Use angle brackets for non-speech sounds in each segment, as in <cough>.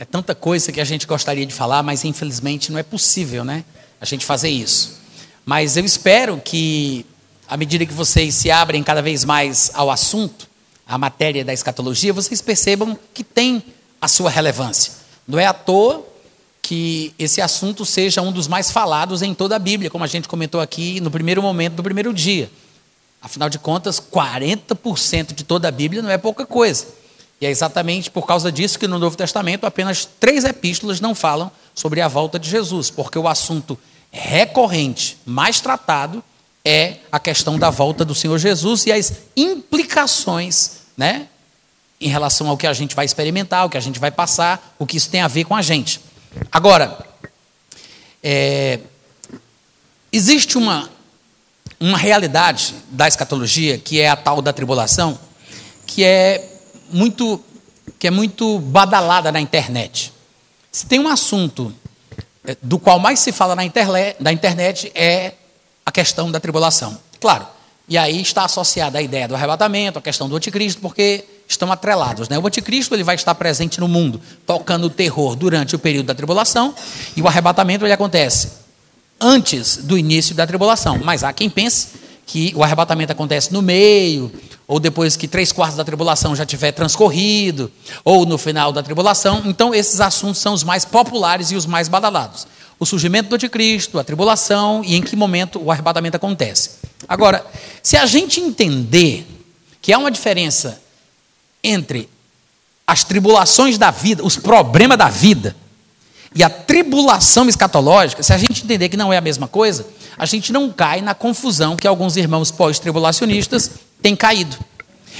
É tanta coisa que a gente gostaria de falar, mas infelizmente não é possível, né? A gente fazer isso. Mas eu espero que, à medida que vocês se abrem cada vez mais ao assunto, à matéria da escatologia, vocês percebam que tem a sua relevância. Não é à toa que esse assunto seja um dos mais falados em toda a Bíblia, como a gente comentou aqui no primeiro momento do primeiro dia. Afinal de contas, 40% de toda a Bíblia não é pouca coisa. E é exatamente por causa disso que no Novo Testamento apenas três epístolas não falam sobre a volta de Jesus, porque o assunto recorrente, mais tratado, é a questão da volta do Senhor Jesus e as implicações, né, em relação ao que a gente vai experimentar, o que a gente vai passar, o que isso tem a ver com a gente. Agora, é, existe uma, uma realidade da escatologia, que é a tal da tribulação, que é muito que é muito badalada na internet. Se tem um assunto eh, do qual mais se fala na internet, na internet é a questão da tribulação. Claro. E aí está associada a ideia do arrebatamento, a questão do anticristo, porque estão atrelados. Né? O anticristo ele vai estar presente no mundo, tocando o terror durante o período da tribulação, e o arrebatamento ele acontece antes do início da tribulação. Mas há quem pense que o arrebatamento acontece no meio, ou depois que três quartos da tribulação já tiver transcorrido, ou no final da tribulação. Então, esses assuntos são os mais populares e os mais badalados. O surgimento do anticristo, a tribulação e em que momento o arrebatamento acontece. Agora, se a gente entender que há uma diferença entre as tribulações da vida, os problemas da vida, e a tribulação escatológica, se a gente entender que não é a mesma coisa, a gente não cai na confusão que alguns irmãos pós-tribulacionistas têm caído.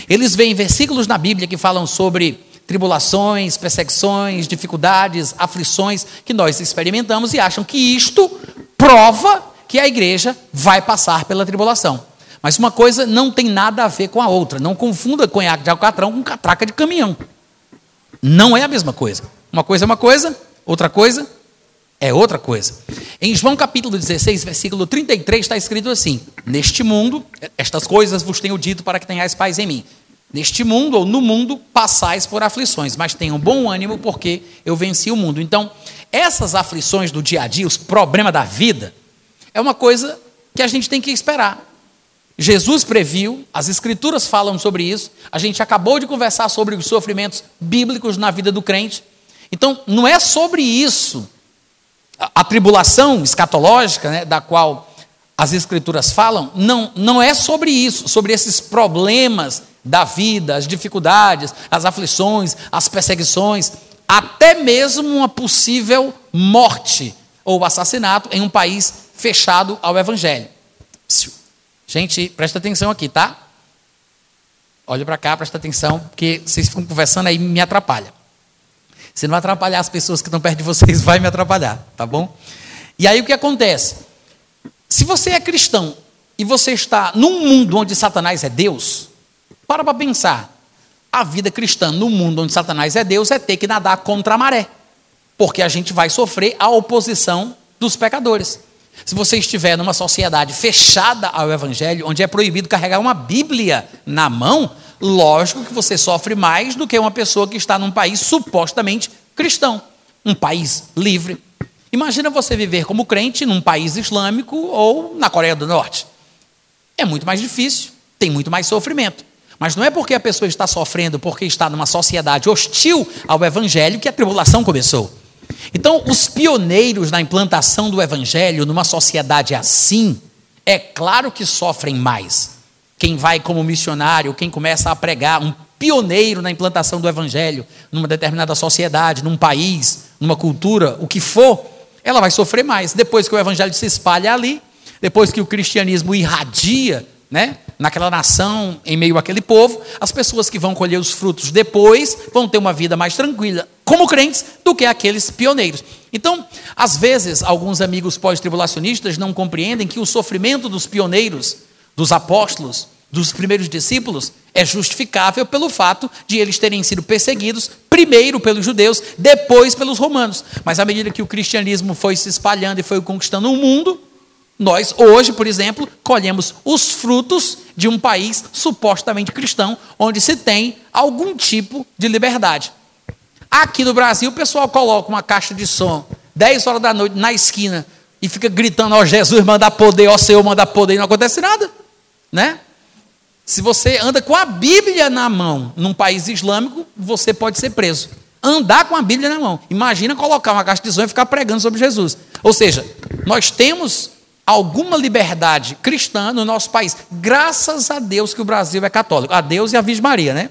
Eles veem versículos na Bíblia que falam sobre tribulações, perseguições, dificuldades, aflições que nós experimentamos e acham que isto prova que a igreja vai passar pela tribulação. Mas uma coisa não tem nada a ver com a outra. Não confunda conhaque de alcatrão com catraca de caminhão. Não é a mesma coisa. Uma coisa é uma coisa, outra coisa é outra coisa. Em João capítulo 16, versículo 33, está escrito assim: Neste mundo, estas coisas vos tenho dito para que tenhais paz em mim. Neste mundo ou no mundo passais por aflições, mas tenham bom ânimo porque eu venci o mundo. Então, essas aflições do dia a dia, os problemas da vida, é uma coisa que a gente tem que esperar. Jesus previu, as escrituras falam sobre isso, a gente acabou de conversar sobre os sofrimentos bíblicos na vida do crente. Então, não é sobre isso a, tribulação escatológica, né, da qual as escrituras falam, não, não é sobre isso, sobre esses problemas da vida, as dificuldades, as aflições, as perseguições, até mesmo uma possível morte ou assassinato em um país fechado ao evangelho. Gente, presta atenção aqui, tá? Olha para cá, presta atenção, porque vocês ficam conversando aí me atrapalha. Se não atrapalhar as pessoas que estão perto de vocês, <laughs> vai me atrapalhar, tá bom? E aí o que acontece? Se você é cristão e você está num mundo onde Satanás é Deus, para para pensar. A vida cristã no mundo onde Satanás é Deus é ter que nadar contra a maré, porque a gente vai sofrer a oposição dos pecadores. Se você estiver numa sociedade fechada ao Evangelho, onde é proibido carregar uma Bíblia na mão, Lógico que você sofre mais do que uma pessoa que está num país supostamente cristão, um país livre. Imagina você viver como crente num país islâmico ou na Coreia do Norte. É muito mais difícil, tem muito mais sofrimento. Mas não é porque a pessoa está sofrendo porque está numa sociedade hostil ao evangelho que a tribulação começou. Então, os pioneiros na implantação do evangelho numa sociedade assim, é claro que sofrem mais quem vai como missionário, quem começa a pregar, um pioneiro na implantação do evangelho numa determinada sociedade, num país, numa cultura, o que for, ela vai sofrer mais. Depois que o evangelho se espalha ali, depois que o cristianismo irradia, né, naquela nação, em meio àquele povo, as pessoas que vão colher os frutos depois vão ter uma vida mais tranquila, como crentes, do que aqueles pioneiros. Então, às vezes, alguns amigos pós-tribulacionistas não compreendem que o sofrimento dos pioneiros dos apóstolos, dos primeiros discípulos, é justificável pelo fato de eles terem sido perseguidos, primeiro pelos judeus, depois pelos romanos. Mas à medida que o cristianismo foi se espalhando e foi conquistando o mundo, nós, hoje, por exemplo, colhemos os frutos de um país supostamente cristão, onde se tem algum tipo de liberdade. Aqui no Brasil, o pessoal coloca uma caixa de som 10 horas da noite na esquina e fica gritando: Ó oh, Jesus, manda poder, ó oh, Senhor, manda poder, e não acontece nada, né? Se você anda com a Bíblia na mão num país islâmico, você pode ser preso. Andar com a Bíblia na mão. Imagina colocar uma caixa de som e ficar pregando sobre Jesus. Ou seja, nós temos alguma liberdade cristã no nosso país. Graças a Deus que o Brasil é católico. A Deus e a Virgem Maria, né?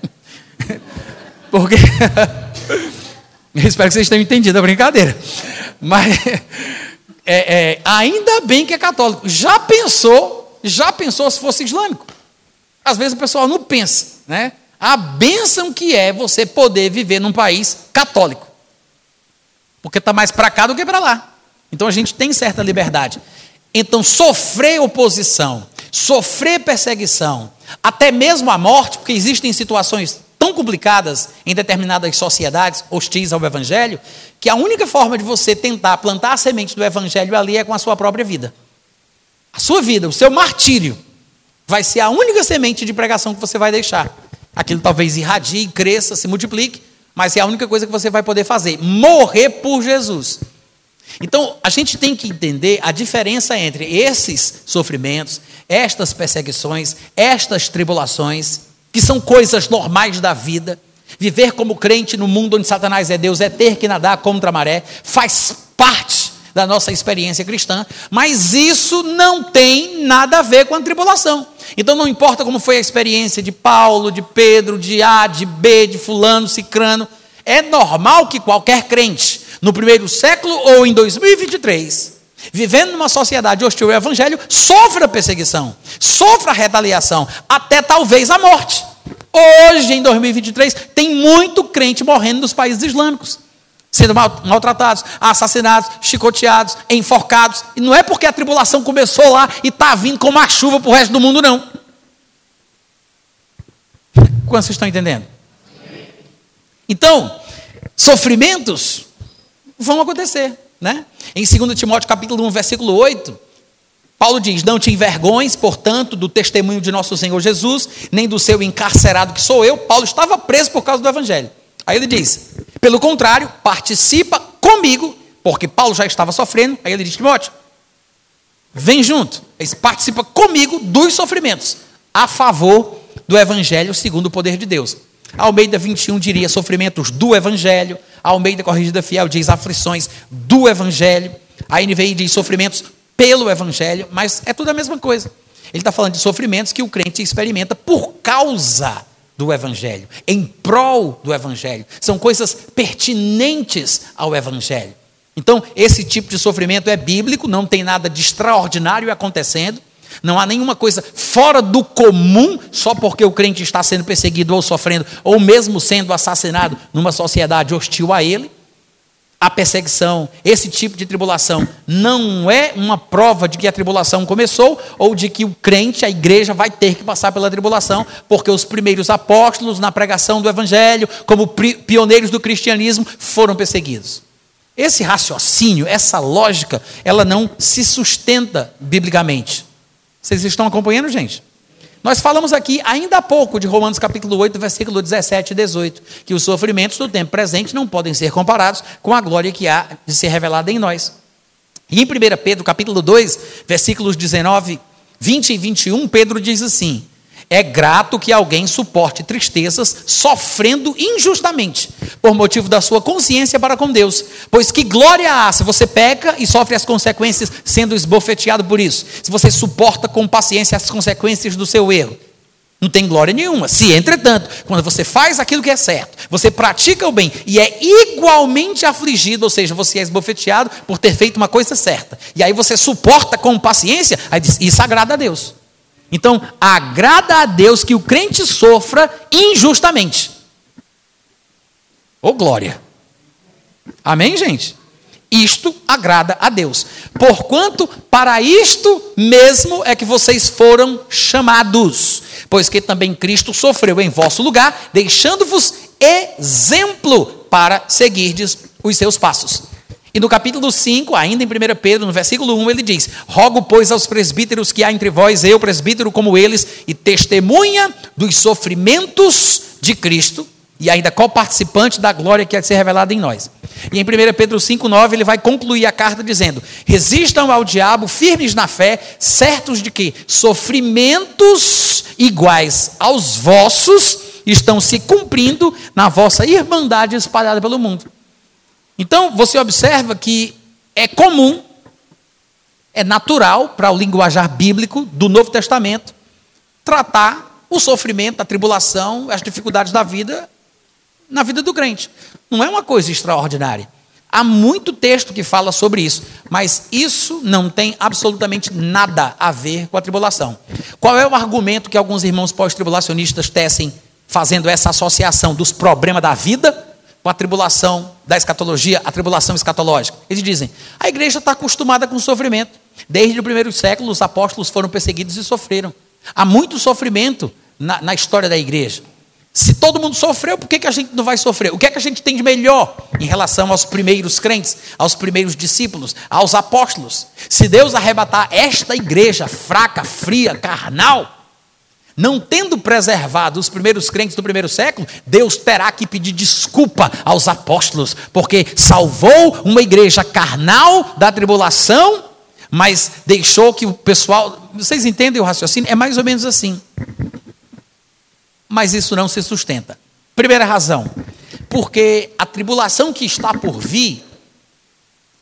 <laughs> Porque. <laughs> Eu espero que vocês tenham entendido a brincadeira. Mas <laughs> é, é, ainda bem que é católico. Já pensou, já pensou se fosse islâmico? Às vezes o pessoal não pensa, né? A bênção que é você poder viver num país católico. Porque está mais para cá do que para lá. Então a gente tem certa liberdade. Então, sofrer oposição, sofrer perseguição, até mesmo a morte, porque existem situações tão complicadas em determinadas sociedades hostis ao Evangelho, que a única forma de você tentar plantar a semente do Evangelho ali é com a sua própria vida. A sua vida, o seu martírio, vai ser a única semente de pregação que você vai deixar. Aquilo talvez irradie, cresça, se multiplique, mas é a única coisa que você vai poder fazer: morrer por Jesus. Então, a gente tem que entender a diferença entre esses sofrimentos, estas perseguições, estas tribulações que são coisas normais da vida. Viver como crente no mundo onde Satanás é Deus é ter que nadar contra a maré, faz parte da nossa experiência cristã, mas isso não tem nada a ver com a tribulação. Então não importa como foi a experiência de Paulo, de Pedro, de A, de B, de Fulano, Cicrano, é normal que qualquer crente, no primeiro século ou em 2023, vivendo numa sociedade hostil ao evangelho, sofra perseguição, sofra retaliação, até talvez a morte. Hoje, em 2023, tem muito crente morrendo nos países islâmicos, sendo maltratados, assassinados, chicoteados, enforcados. E não é porque a tribulação começou lá e está vindo como uma chuva para o resto do mundo, não. Quantos vocês estão entendendo? Então, sofrimentos vão acontecer. Né? Em 2 Timóteo capítulo 1, versículo 8, Paulo diz: Não te envergonhes, portanto, do testemunho de nosso Senhor Jesus, nem do seu encarcerado que sou eu. Paulo estava preso por causa do Evangelho. Aí ele diz: Pelo contrário, participa comigo, porque Paulo já estava sofrendo. Aí ele diz: Timóteo, vem junto, participa comigo dos sofrimentos, a favor do Evangelho segundo o poder de Deus. Almeida 21 diria sofrimentos do Evangelho. Almeida Corrigida Fiel diz aflições do Evangelho. A NVI diz sofrimentos pelo Evangelho, mas é tudo a mesma coisa. Ele está falando de sofrimentos que o crente experimenta por causa do Evangelho, em prol do Evangelho. São coisas pertinentes ao Evangelho. Então, esse tipo de sofrimento é bíblico, não tem nada de extraordinário acontecendo. Não há nenhuma coisa fora do comum só porque o crente está sendo perseguido ou sofrendo, ou mesmo sendo assassinado numa sociedade hostil a ele. A perseguição, esse tipo de tribulação, não é uma prova de que a tribulação começou ou de que o crente, a igreja, vai ter que passar pela tribulação, porque os primeiros apóstolos, na pregação do evangelho, como pioneiros do cristianismo, foram perseguidos. Esse raciocínio, essa lógica, ela não se sustenta biblicamente. Vocês estão acompanhando, gente? Nós falamos aqui ainda há pouco de Romanos capítulo 8, versículo 17 e 18, que os sofrimentos do tempo presente não podem ser comparados com a glória que há de ser revelada em nós. E em 1 Pedro capítulo 2, versículos 19, 20 e 21, Pedro diz assim: é grato que alguém suporte tristezas sofrendo injustamente, por motivo da sua consciência para com Deus. Pois que glória há se você peca e sofre as consequências sendo esbofeteado por isso. Se você suporta com paciência as consequências do seu erro. Não tem glória nenhuma. Se, entretanto, quando você faz aquilo que é certo, você pratica o bem e é igualmente afligido, ou seja, você é esbofeteado por ter feito uma coisa certa, e aí você suporta com paciência, aí diz, isso agrada a Deus. Então, agrada a Deus que o crente sofra injustamente. Ô oh, glória. Amém, gente? Isto agrada a Deus. Porquanto para isto mesmo é que vocês foram chamados, pois que também Cristo sofreu em vosso lugar, deixando-vos exemplo para seguirdes os seus passos. E no capítulo 5, ainda em 1 Pedro, no versículo 1, ele diz: Rogo, pois, aos presbíteros que há entre vós, eu, presbítero como eles, e testemunha dos sofrimentos de Cristo, e ainda co-participante da glória que há de ser revelada em nós. E em 1 Pedro 5,9 ele vai concluir a carta dizendo: Resistam ao diabo, firmes na fé, certos de que sofrimentos iguais aos vossos estão se cumprindo na vossa irmandade espalhada pelo mundo. Então você observa que é comum, é natural para o linguajar bíblico do Novo Testamento tratar o sofrimento, a tribulação, as dificuldades da vida na vida do crente. Não é uma coisa extraordinária. Há muito texto que fala sobre isso, mas isso não tem absolutamente nada a ver com a tribulação. Qual é o argumento que alguns irmãos pós-tribulacionistas tecem fazendo essa associação dos problemas da vida com a tribulação da escatologia, a tribulação escatológica? Eles dizem: a igreja está acostumada com sofrimento. Desde o primeiro século, os apóstolos foram perseguidos e sofreram. Há muito sofrimento na, na história da igreja. Se todo mundo sofreu, por que, que a gente não vai sofrer? O que é que a gente tem de melhor em relação aos primeiros crentes, aos primeiros discípulos, aos apóstolos? Se Deus arrebatar esta igreja fraca, fria, carnal, não tendo preservado os primeiros crentes do primeiro século, Deus terá que pedir desculpa aos apóstolos, porque salvou uma igreja carnal da tribulação, mas deixou que o pessoal. Vocês entendem o raciocínio? É mais ou menos assim mas isso não se sustenta. Primeira razão, porque a tribulação que está por vir,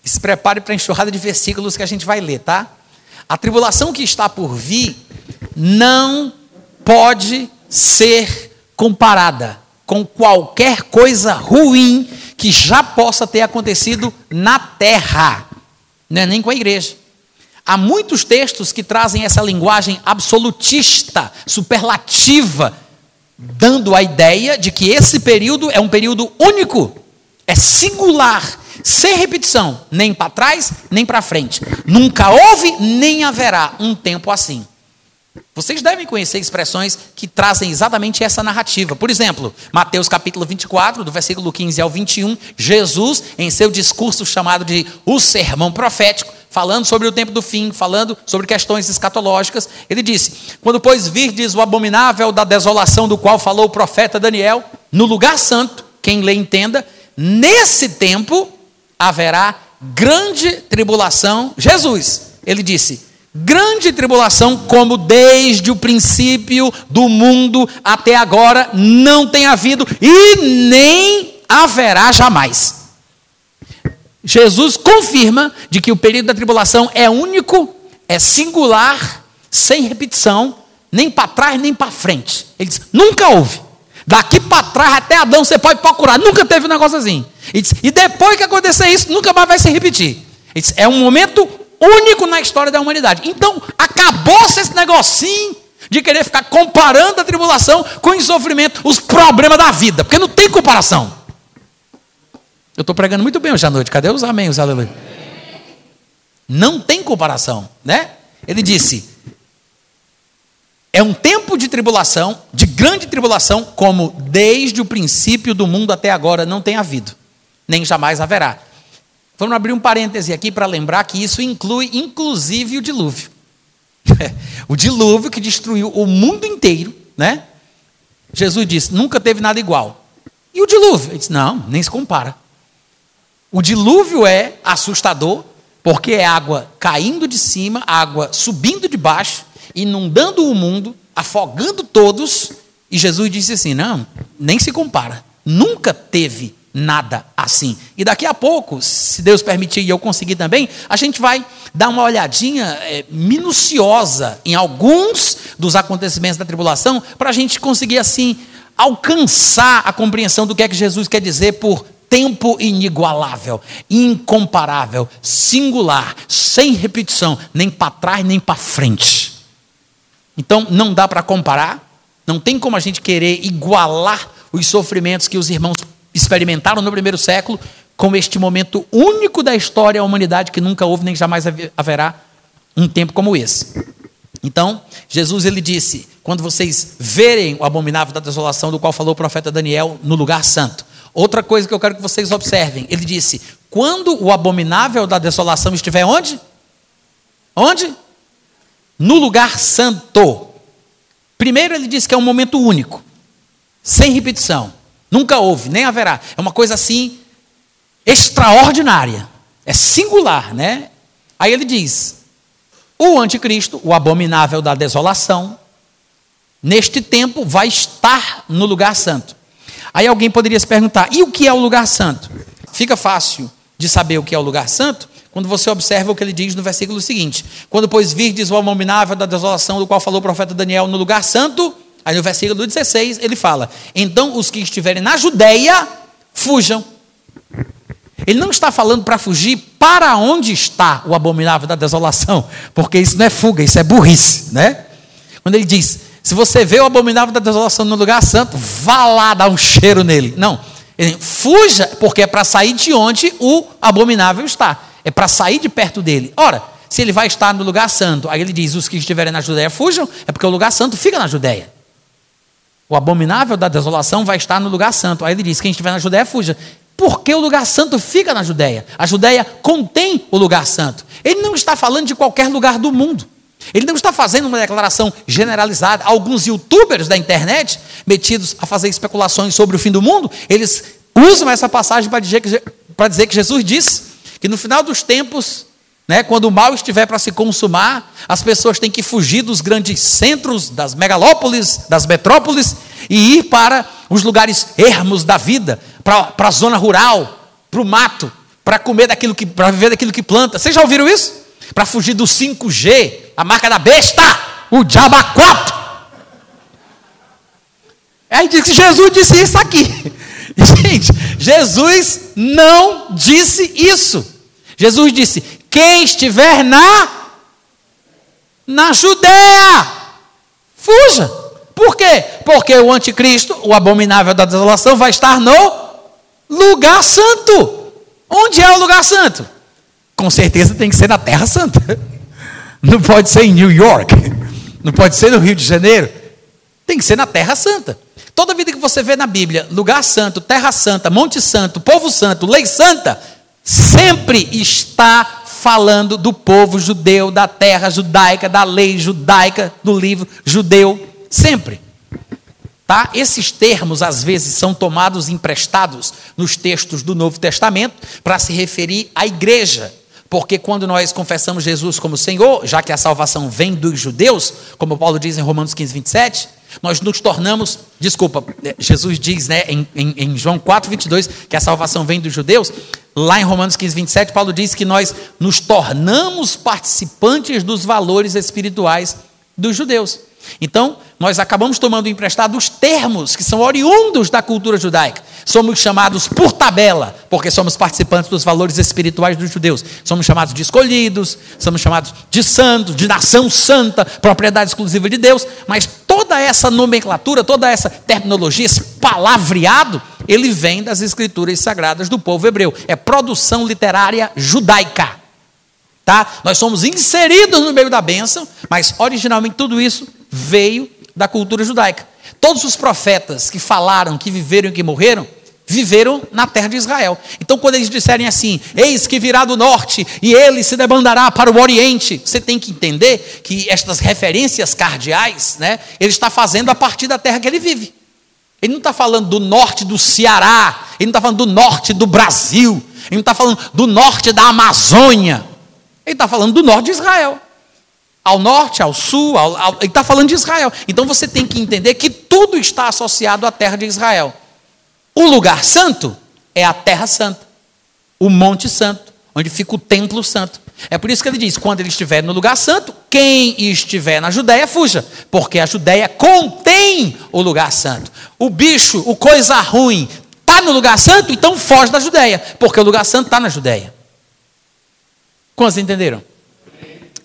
se prepare para a enxurrada de versículos que a gente vai ler, tá? A tribulação que está por vir não pode ser comparada com qualquer coisa ruim que já possa ter acontecido na terra, não é nem com a igreja. Há muitos textos que trazem essa linguagem absolutista, superlativa, dando a ideia de que esse período é um período único, é singular, sem repetição, nem para trás, nem para frente. Nunca houve, nem haverá um tempo assim. Vocês devem conhecer expressões que trazem exatamente essa narrativa. Por exemplo, Mateus capítulo 24, do versículo 15 ao 21, Jesus, em seu discurso chamado de o sermão profético, falando sobre o tempo do fim, falando sobre questões escatológicas, ele disse: Quando, pois, virdes o abominável da desolação do qual falou o profeta Daniel, no lugar santo, quem lê entenda, nesse tempo haverá grande tribulação. Jesus, ele disse: grande tribulação, como desde o princípio do mundo até agora não tem havido e nem haverá jamais. Jesus confirma de que o período da tribulação é único, é singular, sem repetição, nem para trás nem para frente. Ele diz: nunca houve. Daqui para trás até Adão você pode procurar, nunca teve um negócio assim. Diz, e depois que acontecer isso, nunca mais vai se repetir. Diz, é um momento único na história da humanidade. Então, acabou-se esse negocinho de querer ficar comparando a tribulação com o sofrimento, os problemas da vida, porque não tem comparação. Eu estou pregando muito bem hoje à noite. Cadê os amém, os aleluia? Não tem comparação, né? Ele disse: é um tempo de tribulação, de grande tribulação, como desde o princípio do mundo até agora não tem havido, nem jamais haverá. Vamos abrir um parêntese aqui para lembrar que isso inclui, inclusive, o dilúvio. <laughs> o dilúvio que destruiu o mundo inteiro, né? Jesus disse: nunca teve nada igual. E o dilúvio? Ele disse: não, nem se compara. O dilúvio é assustador, porque é água caindo de cima, água subindo de baixo, inundando o mundo, afogando todos. E Jesus disse assim: não, nem se compara. Nunca teve nada assim. E daqui a pouco, se Deus permitir e eu conseguir também, a gente vai dar uma olhadinha é, minuciosa em alguns dos acontecimentos da tribulação, para a gente conseguir assim alcançar a compreensão do que é que Jesus quer dizer por tempo inigualável, incomparável, singular, sem repetição, nem para trás nem para frente. Então não dá para comparar, não tem como a gente querer igualar os sofrimentos que os irmãos experimentaram no primeiro século com este momento único da história da humanidade que nunca houve nem jamais haverá um tempo como esse. Então, Jesus ele disse: quando vocês verem o abominável da desolação do qual falou o profeta Daniel no lugar santo, Outra coisa que eu quero que vocês observem: ele disse, quando o abominável da desolação estiver onde? Onde? No lugar santo. Primeiro, ele disse que é um momento único, sem repetição. Nunca houve, nem haverá. É uma coisa assim extraordinária. É singular, né? Aí ele diz: o anticristo, o abominável da desolação, neste tempo vai estar no lugar santo. Aí alguém poderia se perguntar: e o que é o lugar santo? Fica fácil de saber o que é o lugar santo quando você observa o que ele diz no versículo seguinte: Quando, pois, virdes o abominável da desolação, do qual falou o profeta Daniel no lugar santo, aí no versículo 16 ele fala: Então os que estiverem na Judéia, fujam. Ele não está falando para fugir para onde está o abominável da desolação, porque isso não é fuga, isso é burrice, né? Quando ele diz: se você vê o abominável da desolação no lugar santo, vá lá dar um cheiro nele. Não. Ele, fuja, porque é para sair de onde o abominável está. É para sair de perto dele. Ora, se ele vai estar no lugar santo, aí ele diz: os que estiverem na Judéia fujam, é porque o lugar santo fica na Judéia. O abominável da desolação vai estar no lugar santo. Aí ele diz: quem estiver na Judéia, fuja. Porque o lugar santo fica na Judéia. A Judéia contém o lugar santo. Ele não está falando de qualquer lugar do mundo. Ele não está fazendo uma declaração generalizada. Alguns youtubers da internet, metidos a fazer especulações sobre o fim do mundo, eles usam essa passagem para dizer que, para dizer que Jesus disse que no final dos tempos, né, quando o mal estiver para se consumar, as pessoas têm que fugir dos grandes centros, das megalópolis, das metrópoles, e ir para os lugares ermos da vida, para, a zona rural, para o mato, para comer daquilo que, para viver daquilo que planta. Vocês já ouviram isso? Para fugir do 5G, a marca da besta, o diabo 4. Aí diz que Jesus disse isso aqui. <laughs> Gente, Jesus não disse isso. Jesus disse: quem estiver na na Judéia, fuja. Por quê? Porque o anticristo, o abominável da desolação, vai estar no lugar santo. Onde é o lugar santo? Com certeza tem que ser na Terra Santa. <laughs> Não pode ser em New York. <laughs> Não pode ser no Rio de Janeiro. Tem que ser na Terra Santa. Toda vida que você vê na Bíblia, lugar santo, terra santa, monte santo, povo santo, lei santa, sempre está falando do povo judeu, da terra judaica, da lei judaica, do livro judeu, sempre. Tá? Esses termos às vezes são tomados emprestados nos textos do Novo Testamento para se referir à igreja. Porque quando nós confessamos Jesus como Senhor, já que a salvação vem dos judeus, como Paulo diz em Romanos 15, 27, nós nos tornamos, desculpa, é, Jesus diz né, em, em, em João 4, 22, que a salvação vem dos judeus. Lá em Romanos 15, 27, Paulo diz que nós nos tornamos participantes dos valores espirituais dos judeus. Então, nós acabamos tomando emprestado os termos que são oriundos da cultura judaica. Somos chamados por tabela, porque somos participantes dos valores espirituais dos judeus. Somos chamados de escolhidos, somos chamados de santos, de nação santa, propriedade exclusiva de Deus. Mas toda essa nomenclatura, toda essa terminologia, esse palavreado, ele vem das escrituras sagradas do povo hebreu. É produção literária judaica. Tá? Nós somos inseridos no meio da bênção, mas originalmente tudo isso veio da cultura judaica. Todos os profetas que falaram, que viveram e que morreram, viveram na terra de Israel. Então, quando eles disserem assim, eis que virá do norte e ele se debandará para o oriente, você tem que entender que estas referências cardeais, né, ele está fazendo a partir da terra que ele vive. Ele não está falando do norte do Ceará, ele não está falando do norte do Brasil, ele não está falando do norte da Amazônia, ele está falando do norte de Israel. Ao norte, ao sul, ao, ao, ele está falando de Israel. Então você tem que entender que tudo está associado à terra de Israel. O lugar santo é a terra santa, o monte santo, onde fica o templo santo. É por isso que ele diz: quando ele estiver no lugar santo, quem estiver na Judéia, fuja, porque a Judéia contém o lugar santo. O bicho, o coisa ruim, está no lugar santo, então foge da Judéia, porque o lugar santo está na Judéia. Quantos entenderam?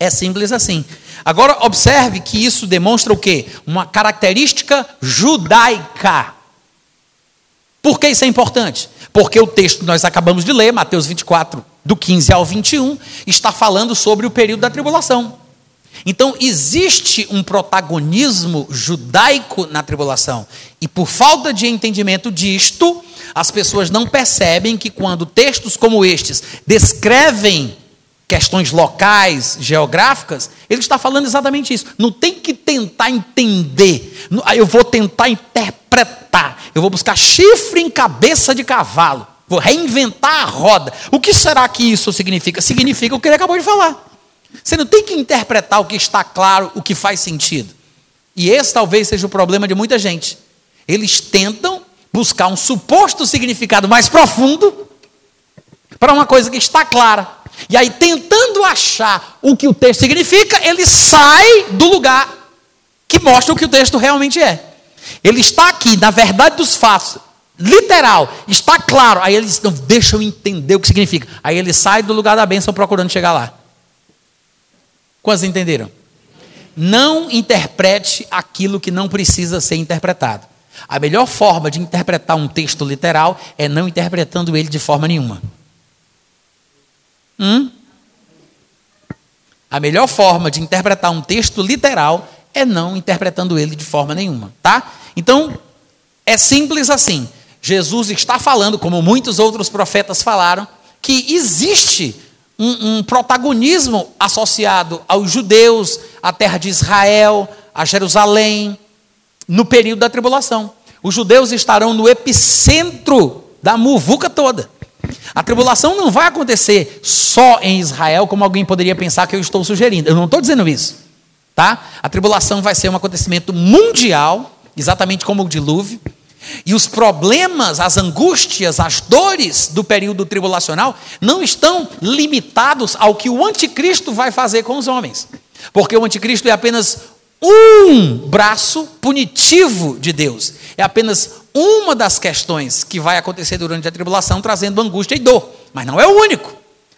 É simples assim. Agora, observe que isso demonstra o quê? Uma característica judaica. Por que isso é importante? Porque o texto que nós acabamos de ler, Mateus 24, do 15 ao 21, está falando sobre o período da tribulação. Então, existe um protagonismo judaico na tribulação. E por falta de entendimento disto, as pessoas não percebem que quando textos como estes descrevem questões locais, geográficas, ele está falando exatamente isso. Não tem que tentar entender. Eu vou tentar interpretar. Eu vou buscar chifre em cabeça de cavalo. Vou reinventar a roda. O que será que isso significa? Significa o que ele acabou de falar. Você não tem que interpretar o que está claro, o que faz sentido. E esse talvez seja o problema de muita gente. Eles tentam buscar um suposto significado mais profundo para uma coisa que está clara. E aí, tentando achar o que o texto significa, ele sai do lugar que mostra o que o texto realmente é. Ele está aqui, na verdade dos fatos, literal, está claro. Aí ele diz: não, deixa eu entender o que significa. Aí ele sai do lugar da bênção procurando chegar lá. Quantos entenderam? Não interprete aquilo que não precisa ser interpretado. A melhor forma de interpretar um texto literal é não interpretando ele de forma nenhuma. Hum? A melhor forma de interpretar um texto literal é não interpretando ele de forma nenhuma, tá? Então, é simples assim. Jesus está falando, como muitos outros profetas falaram, que existe um, um protagonismo associado aos judeus, à terra de Israel, a Jerusalém, no período da tribulação. Os judeus estarão no epicentro da muvuca toda. A tribulação não vai acontecer só em Israel, como alguém poderia pensar que eu estou sugerindo. Eu não estou dizendo isso. Tá? A tribulação vai ser um acontecimento mundial, exatamente como o dilúvio. E os problemas, as angústias, as dores do período tribulacional não estão limitados ao que o anticristo vai fazer com os homens. Porque o anticristo é apenas um braço punitivo de Deus. É apenas uma das questões que vai acontecer durante a tribulação, trazendo angústia e dor. Mas não é o único.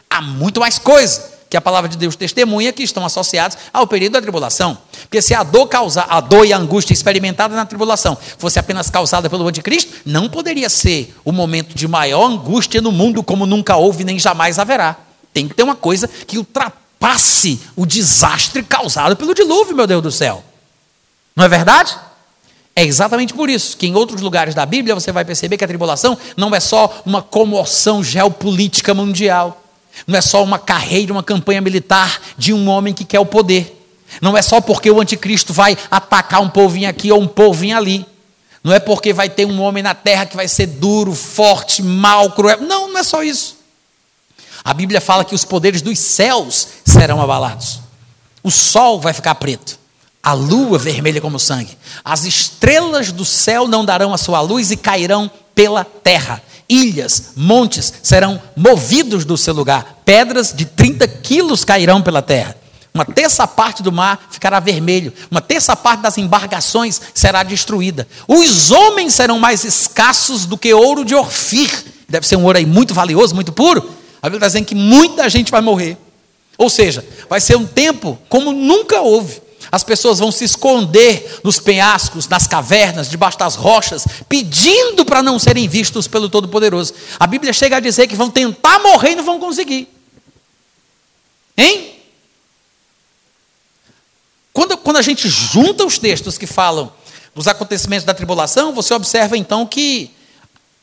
Há muito mais coisa que a palavra de Deus testemunha que estão associados ao período da tribulação. Porque se a dor causa, a dor e a angústia experimentada na tribulação fosse apenas causada pelo anticristo, não poderia ser o momento de maior angústia no mundo como nunca houve nem jamais haverá. Tem que ter uma coisa que ultrapasse o desastre causado pelo dilúvio, meu Deus do céu. Não é verdade? É exatamente por isso que em outros lugares da Bíblia você vai perceber que a tribulação não é só uma comoção geopolítica mundial, não é só uma carreira, uma campanha militar de um homem que quer o poder. Não é só porque o anticristo vai atacar um povinho aqui ou um povinho ali. Não é porque vai ter um homem na terra que vai ser duro, forte, mal, cruel. Não, não é só isso. A Bíblia fala que os poderes dos céus serão abalados. O sol vai ficar preto a lua vermelha como sangue. As estrelas do céu não darão a sua luz e cairão pela terra. Ilhas, montes serão movidos do seu lugar. Pedras de 30 quilos cairão pela terra. Uma terça parte do mar ficará vermelho. Uma terça parte das embarcações será destruída. Os homens serão mais escassos do que ouro de Orfir. Deve ser um ouro aí muito valioso, muito puro. A Bíblia está dizendo que muita gente vai morrer. Ou seja, vai ser um tempo como nunca houve. As pessoas vão se esconder nos penhascos, nas cavernas, debaixo das rochas, pedindo para não serem vistos pelo Todo-Poderoso. A Bíblia chega a dizer que vão tentar morrer e não vão conseguir. Hein? Quando, quando a gente junta os textos que falam dos acontecimentos da tribulação, você observa então que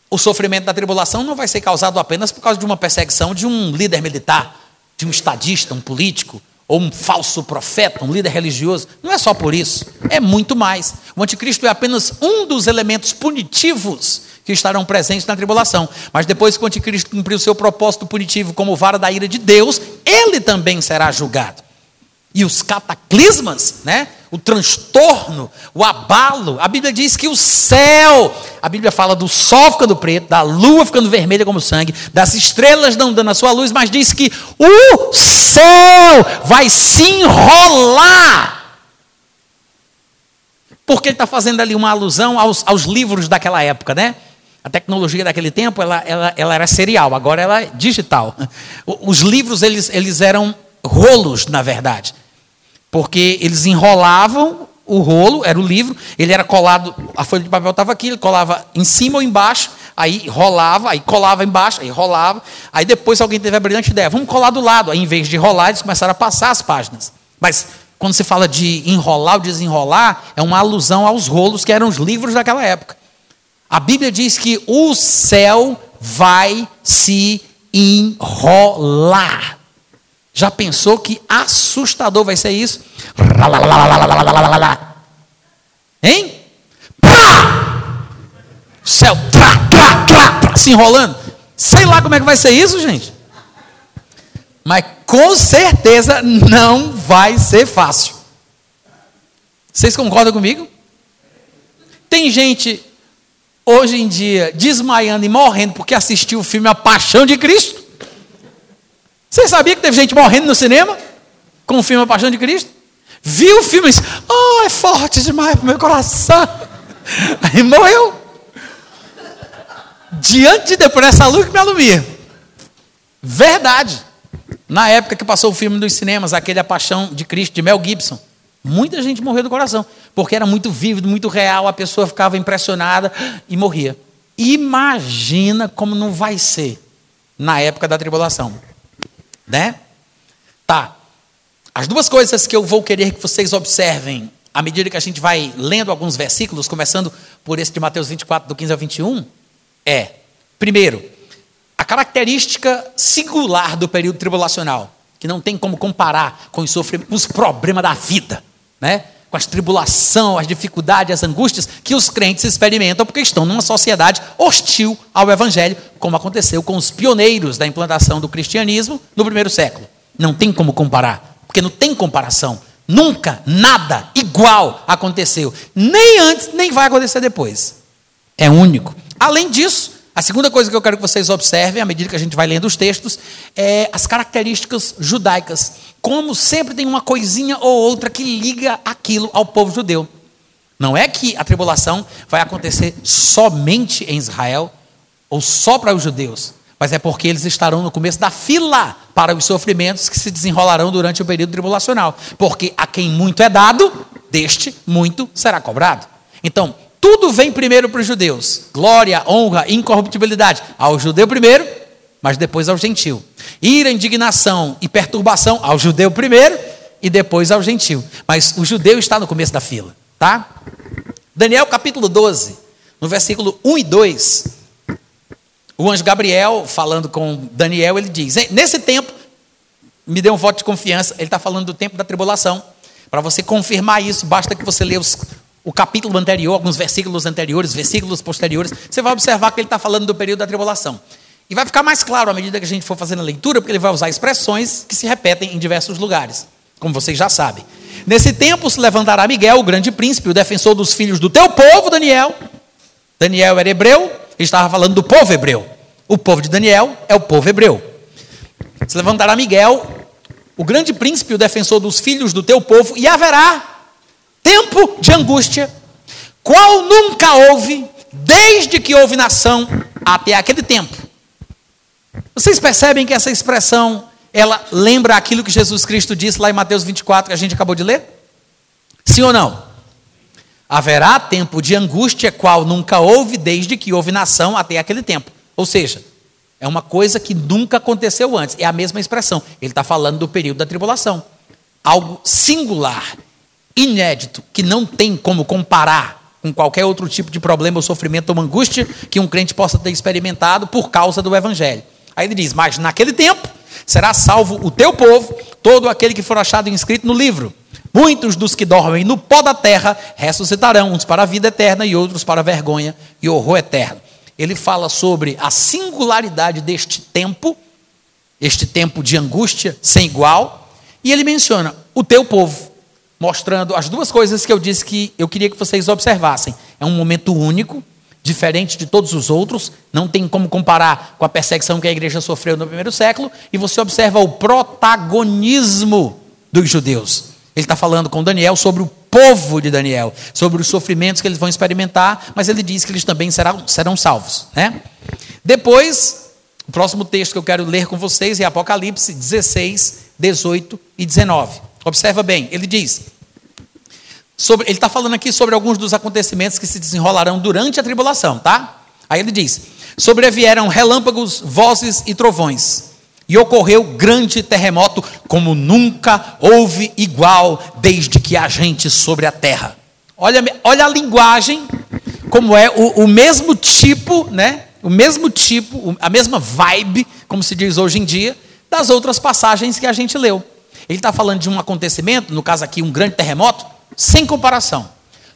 o sofrimento da tribulação não vai ser causado apenas por causa de uma perseguição de um líder militar, de um estadista, um político, ou um falso profeta, um líder religioso. Não é só por isso, é muito mais. O anticristo é apenas um dos elementos punitivos que estarão presentes na tribulação. Mas depois que o anticristo cumprir o seu propósito punitivo como vara da ira de Deus, ele também será julgado. E os cataclismas, né? o transtorno, o abalo. A Bíblia diz que o céu, a Bíblia fala do sol ficando preto, da lua ficando vermelha como sangue, das estrelas não dando a sua luz, mas diz que o céu vai se enrolar. Porque ele está fazendo ali uma alusão aos, aos, livros daquela época, né? A tecnologia daquele tempo, ela, ela, ela era serial, agora ela é digital. <laughs> Os livros, eles, eles eram rolos, na verdade porque eles enrolavam o rolo, era o livro, ele era colado, a folha de papel estava aqui, ele colava em cima ou embaixo, aí rolava, aí colava embaixo, aí rolava, aí depois alguém teve a brilhante ideia, vamos colar do lado, aí em vez de rolar, eles começaram a passar as páginas. Mas quando se fala de enrolar ou desenrolar, é uma alusão aos rolos que eram os livros daquela época. A Bíblia diz que o céu vai se enrolar. Já pensou que assustador vai ser isso? Hein? Céu tra, tra, tra, tra, se enrolando. Sei lá como é que vai ser isso, gente. Mas com certeza não vai ser fácil. Vocês concordam comigo? Tem gente hoje em dia desmaiando e morrendo porque assistiu o filme A Paixão de Cristo. Você sabia que teve gente morrendo no cinema com o filme A Paixão de Cristo? Viu o filme e disse: Oh, é forte demais para o meu coração. <laughs> Aí morreu. Diante de por essa luz que me alumia. Verdade. Na época que passou o filme dos cinemas, aquele A Paixão de Cristo, de Mel Gibson, muita gente morreu do coração, porque era muito vívido, muito real, a pessoa ficava impressionada e morria. Imagina como não vai ser na época da tribulação. Né? Tá. As duas coisas que eu vou querer que vocês observem à medida que a gente vai lendo alguns versículos, começando por esse de Mateus 24, do 15 ao 21, é, primeiro, a característica singular do período tribulacional, que não tem como comparar com os, sofrimentos, os problemas da vida, né? Com as tribulações, as dificuldades, as angústias que os crentes experimentam porque estão numa sociedade hostil ao Evangelho, como aconteceu com os pioneiros da implantação do cristianismo no primeiro século. Não tem como comparar, porque não tem comparação. Nunca, nada igual aconteceu. Nem antes, nem vai acontecer depois. É único. Além disso, a segunda coisa que eu quero que vocês observem, à medida que a gente vai lendo os textos, é as características judaicas. Como sempre tem uma coisinha ou outra que liga aquilo ao povo judeu. Não é que a tribulação vai acontecer somente em Israel ou só para os judeus, mas é porque eles estarão no começo da fila para os sofrimentos que se desenrolarão durante o período tribulacional. Porque a quem muito é dado, deste muito será cobrado. Então, tudo vem primeiro para os judeus: glória, honra, incorruptibilidade. Ao judeu primeiro, mas depois ao gentil. Ira, indignação e perturbação ao judeu primeiro e depois ao gentil. Mas o judeu está no começo da fila, tá? Daniel capítulo 12, no versículo 1 e 2. O anjo Gabriel, falando com Daniel, ele diz: Nesse tempo, me deu um voto de confiança. Ele está falando do tempo da tribulação. Para você confirmar isso, basta que você lê os, o capítulo anterior, alguns versículos anteriores, versículos posteriores, você vai observar que ele está falando do período da tribulação. E vai ficar mais claro à medida que a gente for fazendo a leitura, porque ele vai usar expressões que se repetem em diversos lugares, como vocês já sabem. Nesse tempo se levantará Miguel, o grande príncipe, o defensor dos filhos do teu povo, Daniel. Daniel era hebreu, ele estava falando do povo hebreu. O povo de Daniel é o povo hebreu. Se levantará Miguel, o grande príncipe, o defensor dos filhos do teu povo, e haverá tempo de angústia, qual nunca houve, desde que houve nação até aquele tempo. Vocês percebem que essa expressão, ela lembra aquilo que Jesus Cristo disse lá em Mateus 24, que a gente acabou de ler? Sim ou não? Haverá tempo de angústia, qual nunca houve, desde que houve nação até aquele tempo. Ou seja, é uma coisa que nunca aconteceu antes. É a mesma expressão. Ele está falando do período da tribulação. Algo singular, inédito, que não tem como comparar com qualquer outro tipo de problema ou sofrimento ou angústia que um crente possa ter experimentado por causa do Evangelho. Aí ele diz: Mas naquele tempo será salvo o teu povo, todo aquele que for achado inscrito no livro. Muitos dos que dormem no pó da terra ressuscitarão, uns para a vida eterna e outros para a vergonha e horror eterno. Ele fala sobre a singularidade deste tempo, este tempo de angústia sem igual, e ele menciona o teu povo mostrando as duas coisas que eu disse que eu queria que vocês observassem. É um momento único, diferente de todos os outros, não tem como comparar com a perseguição que a igreja sofreu no primeiro século, e você observa o protagonismo dos judeus. Ele está falando com Daniel sobre o povo de Daniel, sobre os sofrimentos que eles vão experimentar, mas ele diz que eles também serão, serão salvos. Né? Depois, o próximo texto que eu quero ler com vocês é Apocalipse 16, 18 e 19. Observa bem, ele diz: sobre, ele está falando aqui sobre alguns dos acontecimentos que se desenrolarão durante a tribulação, tá? Aí ele diz: sobrevieram relâmpagos, vozes e trovões, e ocorreu grande terremoto, como nunca houve igual desde que há gente sobre a terra. Olha, olha a linguagem, como é o, o mesmo tipo, né? O mesmo tipo, a mesma vibe, como se diz hoje em dia, das outras passagens que a gente leu. Ele está falando de um acontecimento, no caso aqui, um grande terremoto, sem comparação.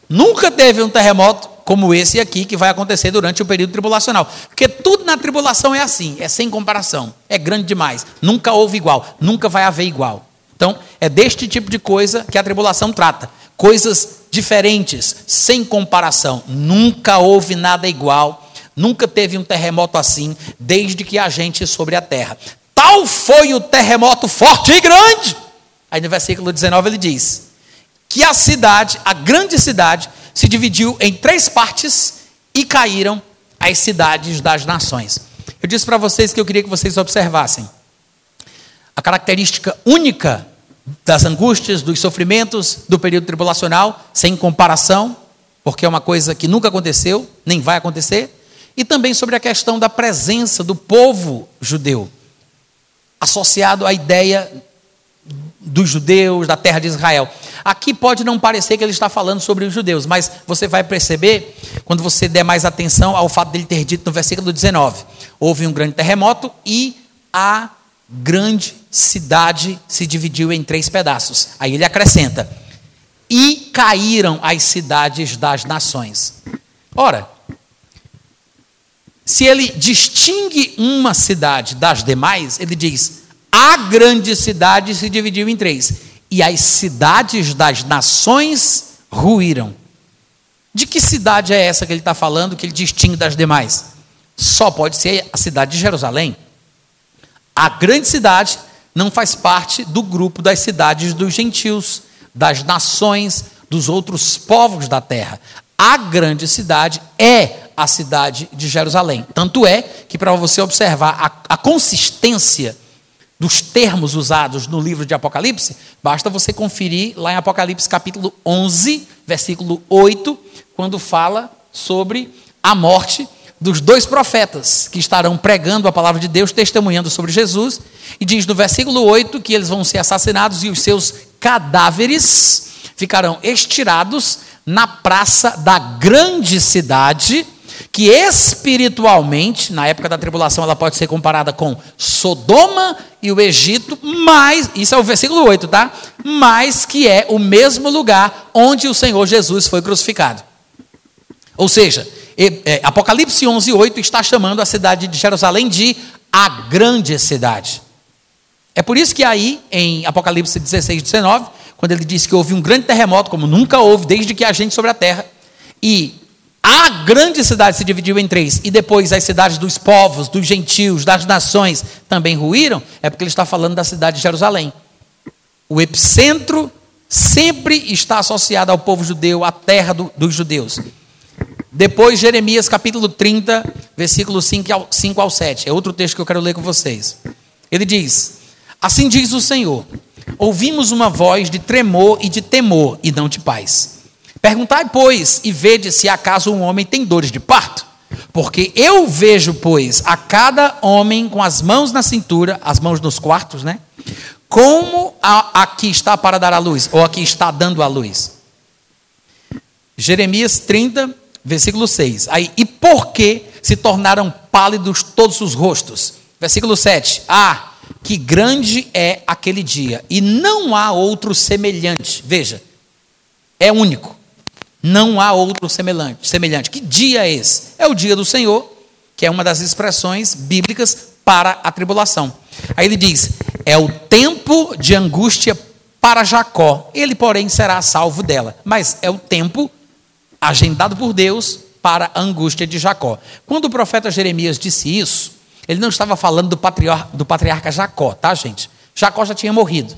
Nunca teve um terremoto como esse aqui que vai acontecer durante o período tribulacional. Porque tudo na tribulação é assim, é sem comparação, é grande demais. Nunca houve igual, nunca vai haver igual. Então, é deste tipo de coisa que a tribulação trata. Coisas diferentes, sem comparação. Nunca houve nada igual, nunca teve um terremoto assim, desde que a gente sobre a terra. Tal foi o terremoto forte e grande. Aí no versículo 19 ele diz: que a cidade, a grande cidade, se dividiu em três partes e caíram as cidades das nações. Eu disse para vocês que eu queria que vocês observassem a característica única das angústias, dos sofrimentos do período tribulacional, sem comparação, porque é uma coisa que nunca aconteceu, nem vai acontecer, e também sobre a questão da presença do povo judeu, associado à ideia dos judeus, da terra de Israel. Aqui pode não parecer que ele está falando sobre os judeus, mas você vai perceber, quando você der mais atenção ao fato dele ter dito no versículo 19: houve um grande terremoto e a grande cidade se dividiu em três pedaços. Aí ele acrescenta: e caíram as cidades das nações. Ora, se ele distingue uma cidade das demais, ele diz: a grande cidade se dividiu em três, e as cidades das nações ruíram. De que cidade é essa que ele está falando, que ele distingue das demais? Só pode ser a cidade de Jerusalém. A grande cidade não faz parte do grupo das cidades dos gentios, das nações, dos outros povos da terra. A grande cidade é a cidade de Jerusalém. Tanto é que, para você observar a, a consistência dos termos usados no livro de Apocalipse, basta você conferir lá em Apocalipse capítulo 11, versículo 8, quando fala sobre a morte dos dois profetas que estarão pregando a palavra de Deus, testemunhando sobre Jesus, e diz no versículo 8 que eles vão ser assassinados e os seus cadáveres ficarão estirados na praça da grande cidade que espiritualmente, na época da tribulação, ela pode ser comparada com Sodoma e o Egito, mas, isso é o versículo 8, tá? Mas que é o mesmo lugar onde o Senhor Jesus foi crucificado. Ou seja, é, Apocalipse 11, 8 está chamando a cidade de Jerusalém de a grande cidade. É por isso que aí, em Apocalipse 16, 19, quando ele diz que houve um grande terremoto, como nunca houve desde que a gente sobre a terra, e a grande cidade se dividiu em três, e depois as cidades dos povos, dos gentios, das nações também ruíram, é porque ele está falando da cidade de Jerusalém. O epicentro sempre está associado ao povo judeu, à terra do, dos judeus. Depois, Jeremias capítulo 30, versículo 5 ao, 5 ao 7. É outro texto que eu quero ler com vocês. Ele diz: Assim diz o Senhor: Ouvimos uma voz de tremor e de temor, e não de paz. Perguntai, pois, e vede se acaso um homem tem dores de parto. Porque eu vejo, pois, a cada homem com as mãos na cintura, as mãos nos quartos, né? Como a, aqui está para dar a luz, ou aqui está dando a luz. Jeremias 30, versículo 6. Aí, e por que se tornaram pálidos todos os rostos? Versículo 7. Ah, que grande é aquele dia, e não há outro semelhante. Veja, é único. Não há outro semelhante. semelhante. Que dia é esse? É o dia do Senhor, que é uma das expressões bíblicas para a tribulação. Aí ele diz: é o tempo de angústia para Jacó. Ele, porém, será salvo dela. Mas é o tempo agendado por Deus para a angústia de Jacó. Quando o profeta Jeremias disse isso, ele não estava falando do patriarca, do patriarca Jacó, tá, gente? Jacó já tinha morrido.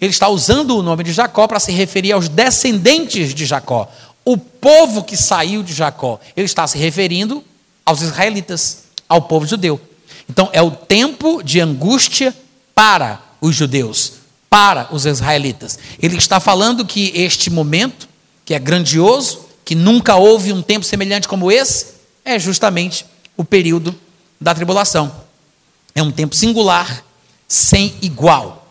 Ele está usando o nome de Jacó para se referir aos descendentes de Jacó, o povo que saiu de Jacó, ele está se referindo aos israelitas, ao povo judeu. Então, é o tempo de angústia para os judeus, para os israelitas. Ele está falando que este momento, que é grandioso, que nunca houve um tempo semelhante como esse, é justamente o período da tribulação. É um tempo singular, sem igual.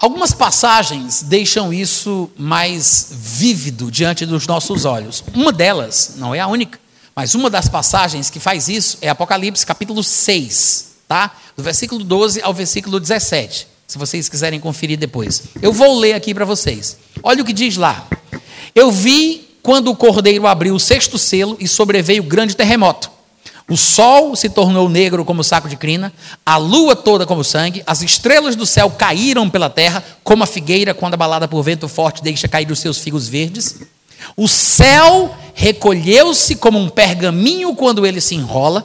Algumas passagens deixam isso mais vívido diante dos nossos olhos. Uma delas, não é a única, mas uma das passagens que faz isso é Apocalipse capítulo 6. tá? Do versículo 12 ao versículo 17, se vocês quiserem conferir depois. Eu vou ler aqui para vocês. Olha o que diz lá. Eu vi quando o cordeiro abriu o sexto selo e sobreveio grande terremoto. O sol se tornou negro como saco de crina, a lua toda como sangue, as estrelas do céu caíram pela terra, como a figueira quando abalada por vento forte deixa cair os seus figos verdes. O céu recolheu-se como um pergaminho quando ele se enrola.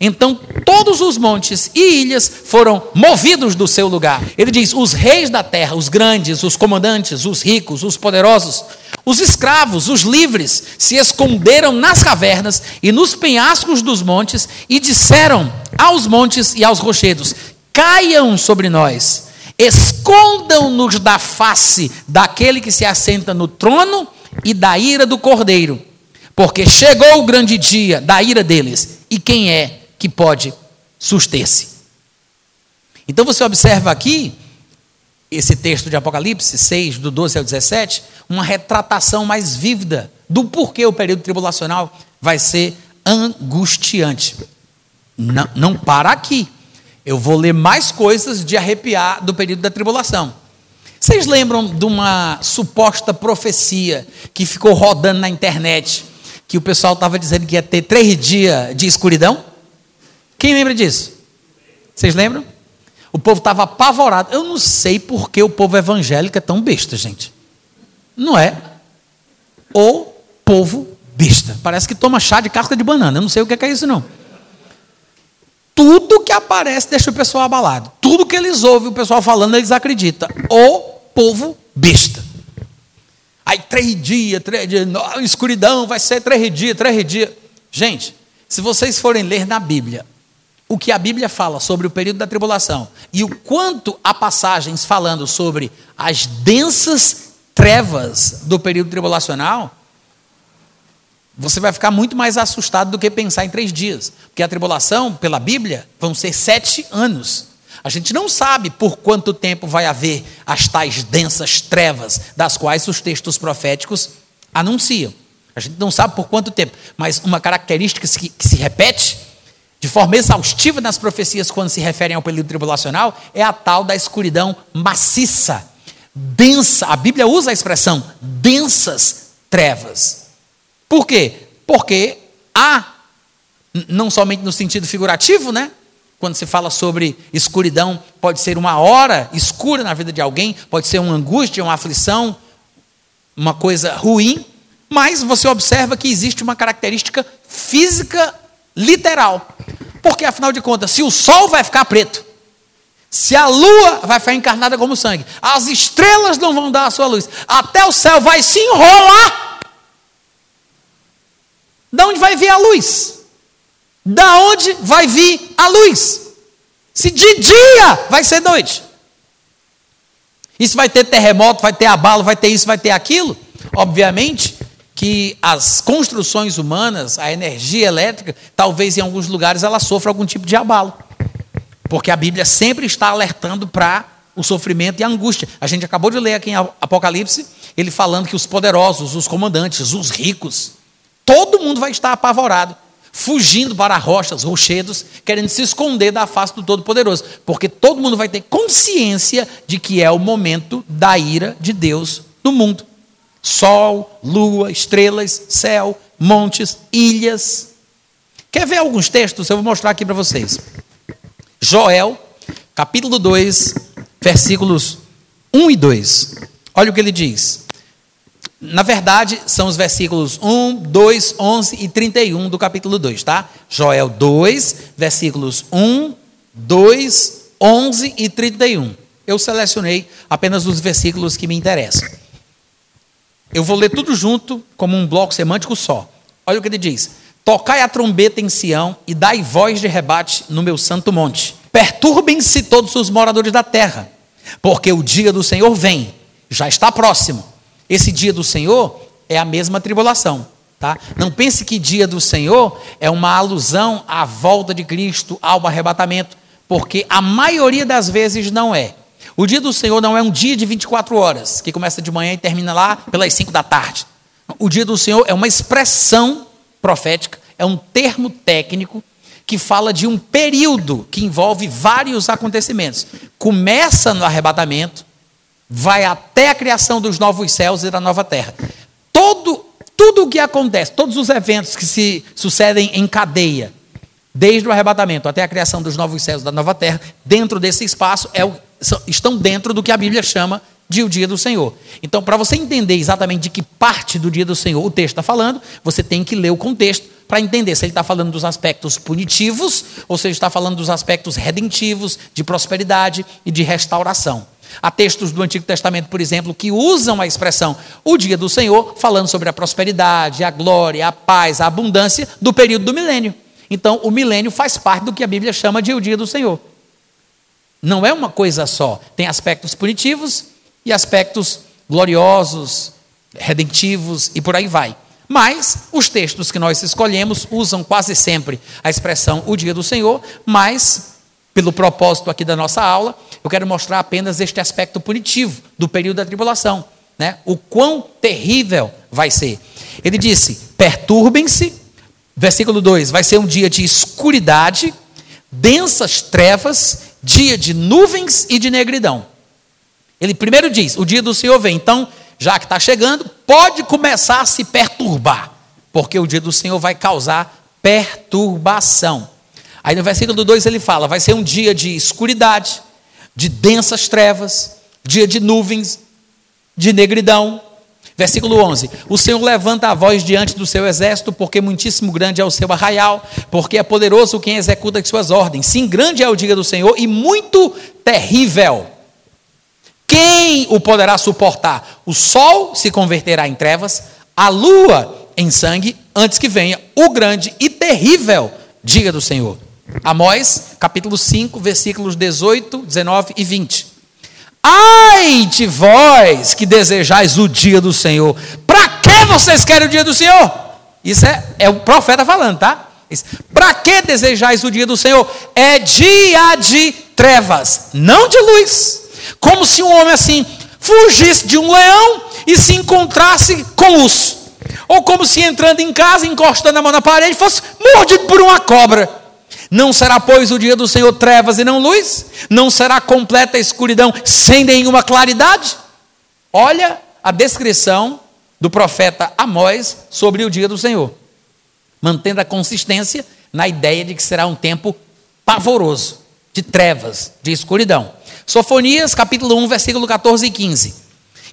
Então todos os montes e ilhas foram movidos do seu lugar. Ele diz: os reis da terra, os grandes, os comandantes, os ricos, os poderosos, os escravos, os livres, se esconderam nas cavernas e nos penhascos dos montes e disseram aos montes e aos rochedos: Caiam sobre nós, escondam-nos da face daquele que se assenta no trono e da ira do cordeiro, porque chegou o grande dia da ira deles, e quem é que pode suster-se? Então você observa aqui esse texto de Apocalipse 6, do 12 ao 17, uma retratação mais vívida do porquê o período tribulacional vai ser angustiante. Não, não para aqui. Eu vou ler mais coisas de arrepiar do período da tribulação. Vocês lembram de uma suposta profecia que ficou rodando na internet, que o pessoal estava dizendo que ia ter três dias de escuridão? Quem lembra disso? Vocês lembram? O povo estava apavorado. Eu não sei por que o povo evangélico é tão besta, gente. Não é? O povo besta. Parece que toma chá de casca de banana. Eu não sei o que é, isso, não. Tudo que aparece deixa o pessoal abalado. Tudo que eles ouvem o pessoal falando, eles acreditam. O povo besta. Aí três dias, três dias, escuridão, vai ser três dias, três dias. Gente, se vocês forem ler na Bíblia o que a Bíblia fala sobre o período da tribulação e o quanto há passagens falando sobre as densas trevas do período tribulacional, você vai ficar muito mais assustado do que pensar em três dias. Porque a tribulação, pela Bíblia, vão ser sete anos. A gente não sabe por quanto tempo vai haver as tais densas trevas das quais os textos proféticos anunciam. A gente não sabe por quanto tempo, mas uma característica que, se repete de forma exaustiva nas profecias quando se referem ao período tribulacional é a tal da escuridão maciça, densa. A Bíblia usa a expressão densas trevas. Por quê? Porque há, não somente no sentido figurativo, né? Quando se fala sobre escuridão, pode ser uma hora escura na vida de alguém, pode ser uma angústia, uma aflição, uma coisa ruim, mas você observa que existe uma característica física literal. Porque, afinal de contas, se o sol vai ficar preto, se a lua vai ficar encarnada como sangue, as estrelas não vão dar a sua luz, até o céu vai se enrolar. Da onde vai vir a luz? Da onde vai vir a luz? Se de dia vai ser noite. Isso vai ter terremoto, vai ter abalo, vai ter isso, vai ter aquilo. Obviamente, que as construções humanas, a energia elétrica, talvez em alguns lugares ela sofra algum tipo de abalo. Porque a Bíblia sempre está alertando para o sofrimento e a angústia. A gente acabou de ler aqui em Apocalipse, ele falando que os poderosos, os comandantes, os ricos, todo mundo vai estar apavorado, fugindo para rochas, rochedos, querendo se esconder da face do Todo-Poderoso, porque todo mundo vai ter consciência de que é o momento da ira de Deus no mundo. Sol, lua, estrelas, céu, montes, ilhas. Quer ver alguns textos? Eu vou mostrar aqui para vocês. Joel, capítulo 2, versículos 1 e 2. Olha o que ele diz. Na verdade, são os versículos 1, 2, 11 e 31 do capítulo 2, tá? Joel 2, versículos 1, 2, 11 e 31. Eu selecionei apenas os versículos que me interessam. Eu vou ler tudo junto, como um bloco semântico só. Olha o que ele diz: Tocai a trombeta em Sião e dai voz de rebate no meu santo monte. Perturbem-se todos os moradores da terra, porque o dia do Senhor vem, já está próximo. Esse dia do Senhor é a mesma tribulação. Tá? Não pense que dia do Senhor é uma alusão à volta de Cristo, ao arrebatamento, porque a maioria das vezes não é. O dia do Senhor não é um dia de 24 horas, que começa de manhã e termina lá pelas 5 da tarde. O dia do Senhor é uma expressão profética, é um termo técnico que fala de um período que envolve vários acontecimentos. Começa no arrebatamento, vai até a criação dos novos céus e da nova terra. Todo, tudo o que acontece, todos os eventos que se sucedem em cadeia, desde o arrebatamento até a criação dos novos céus e da nova terra, dentro desse espaço, é o, estão dentro do que a Bíblia chama de o dia do Senhor. Então, para você entender exatamente de que parte do dia do Senhor o texto está falando, você tem que ler o contexto para entender se ele está falando dos aspectos punitivos ou se ele está falando dos aspectos redentivos, de prosperidade e de restauração. Há textos do Antigo Testamento, por exemplo, que usam a expressão o dia do Senhor, falando sobre a prosperidade, a glória, a paz, a abundância do período do milênio. Então, o milênio faz parte do que a Bíblia chama de o dia do Senhor. Não é uma coisa só. Tem aspectos punitivos e aspectos gloriosos, redentivos e por aí vai. Mas os textos que nós escolhemos usam quase sempre a expressão o dia do Senhor, mas pelo propósito aqui da nossa aula, eu quero mostrar apenas este aspecto punitivo do período da tribulação, né? O quão terrível vai ser. Ele disse: "Perturbem-se". Versículo 2: Vai ser um dia de escuridade, densas trevas, dia de nuvens e de negridão. Ele primeiro diz: o dia do Senhor vem. Então, já que está chegando, pode começar a se perturbar, porque o dia do Senhor vai causar perturbação. Aí no versículo 2 ele fala: vai ser um dia de escuridade, de densas trevas, dia de nuvens, de negridão. Versículo 11: O Senhor levanta a voz diante do seu exército, porque muitíssimo grande é o seu arraial, porque é poderoso quem executa as suas ordens. Sim, grande é o dia do Senhor e muito terrível. Quem o poderá suportar? O sol se converterá em trevas, a lua em sangue, antes que venha o grande e terrível dia do Senhor. Amós, capítulo 5, versículos 18, 19 e 20. Ai de vós que desejais o dia do Senhor. Para que vocês querem o dia do Senhor? Isso é, é o profeta falando, tá? Para que desejais o dia do Senhor? É dia de trevas, não de luz. Como se um homem assim fugisse de um leão e se encontrasse com urso. Ou como se entrando em casa, encostando a mão na parede, fosse mordido por uma cobra. Não será, pois, o dia do Senhor trevas e não luz? Não será completa escuridão sem nenhuma claridade? Olha a descrição do profeta Amós sobre o dia do Senhor, mantendo a consistência na ideia de que será um tempo pavoroso, de trevas, de escuridão. Sofonias, capítulo 1, versículo 14 e 15.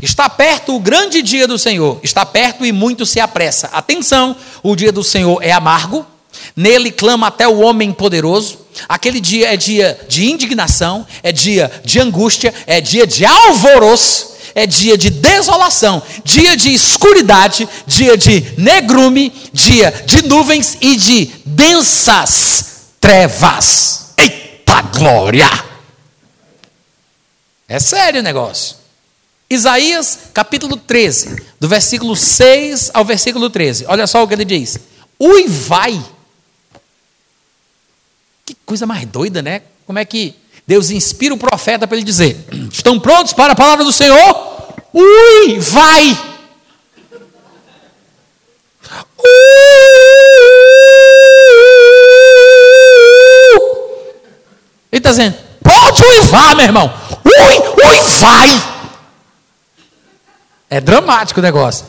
Está perto o grande dia do Senhor, está perto e muito se apressa. Atenção, o dia do Senhor é amargo, nele clama até o homem poderoso. Aquele dia é dia de indignação, é dia de angústia, é dia de alvoroço, é dia de desolação, dia de escuridade, dia de negrume, dia de nuvens e de densas trevas. Eita glória! É sério o negócio. Isaías capítulo 13, do versículo 6 ao versículo 13. Olha só o que ele diz: Uivai. Que coisa mais doida, né? Como é que Deus inspira o profeta para ele dizer: Estão prontos para a palavra do Senhor? Ui, vai! Ele está dizendo: Pode uivar, meu irmão ui, ui, vai. É dramático o negócio.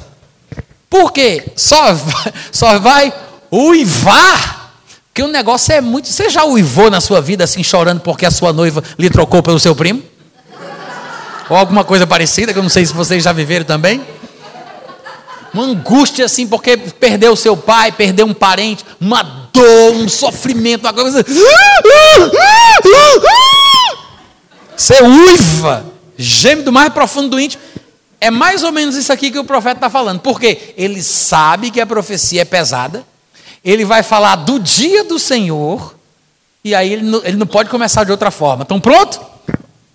Por quê? Só, <laughs> só vai uivar. Porque o negócio é muito. Você já uivou na sua vida assim, chorando porque a sua noiva lhe trocou pelo seu primo? Ou alguma coisa parecida, que eu não sei se vocês já viveram também? Uma angústia assim, porque perdeu seu pai, perdeu um parente, uma dor, um sofrimento, uma coisa. Você uiva, geme do mais profundo do íntimo. É mais ou menos isso aqui que o profeta está falando. Porque ele sabe que a profecia é pesada. Ele vai falar do dia do Senhor. E aí ele não, ele não pode começar de outra forma. Estão pronto?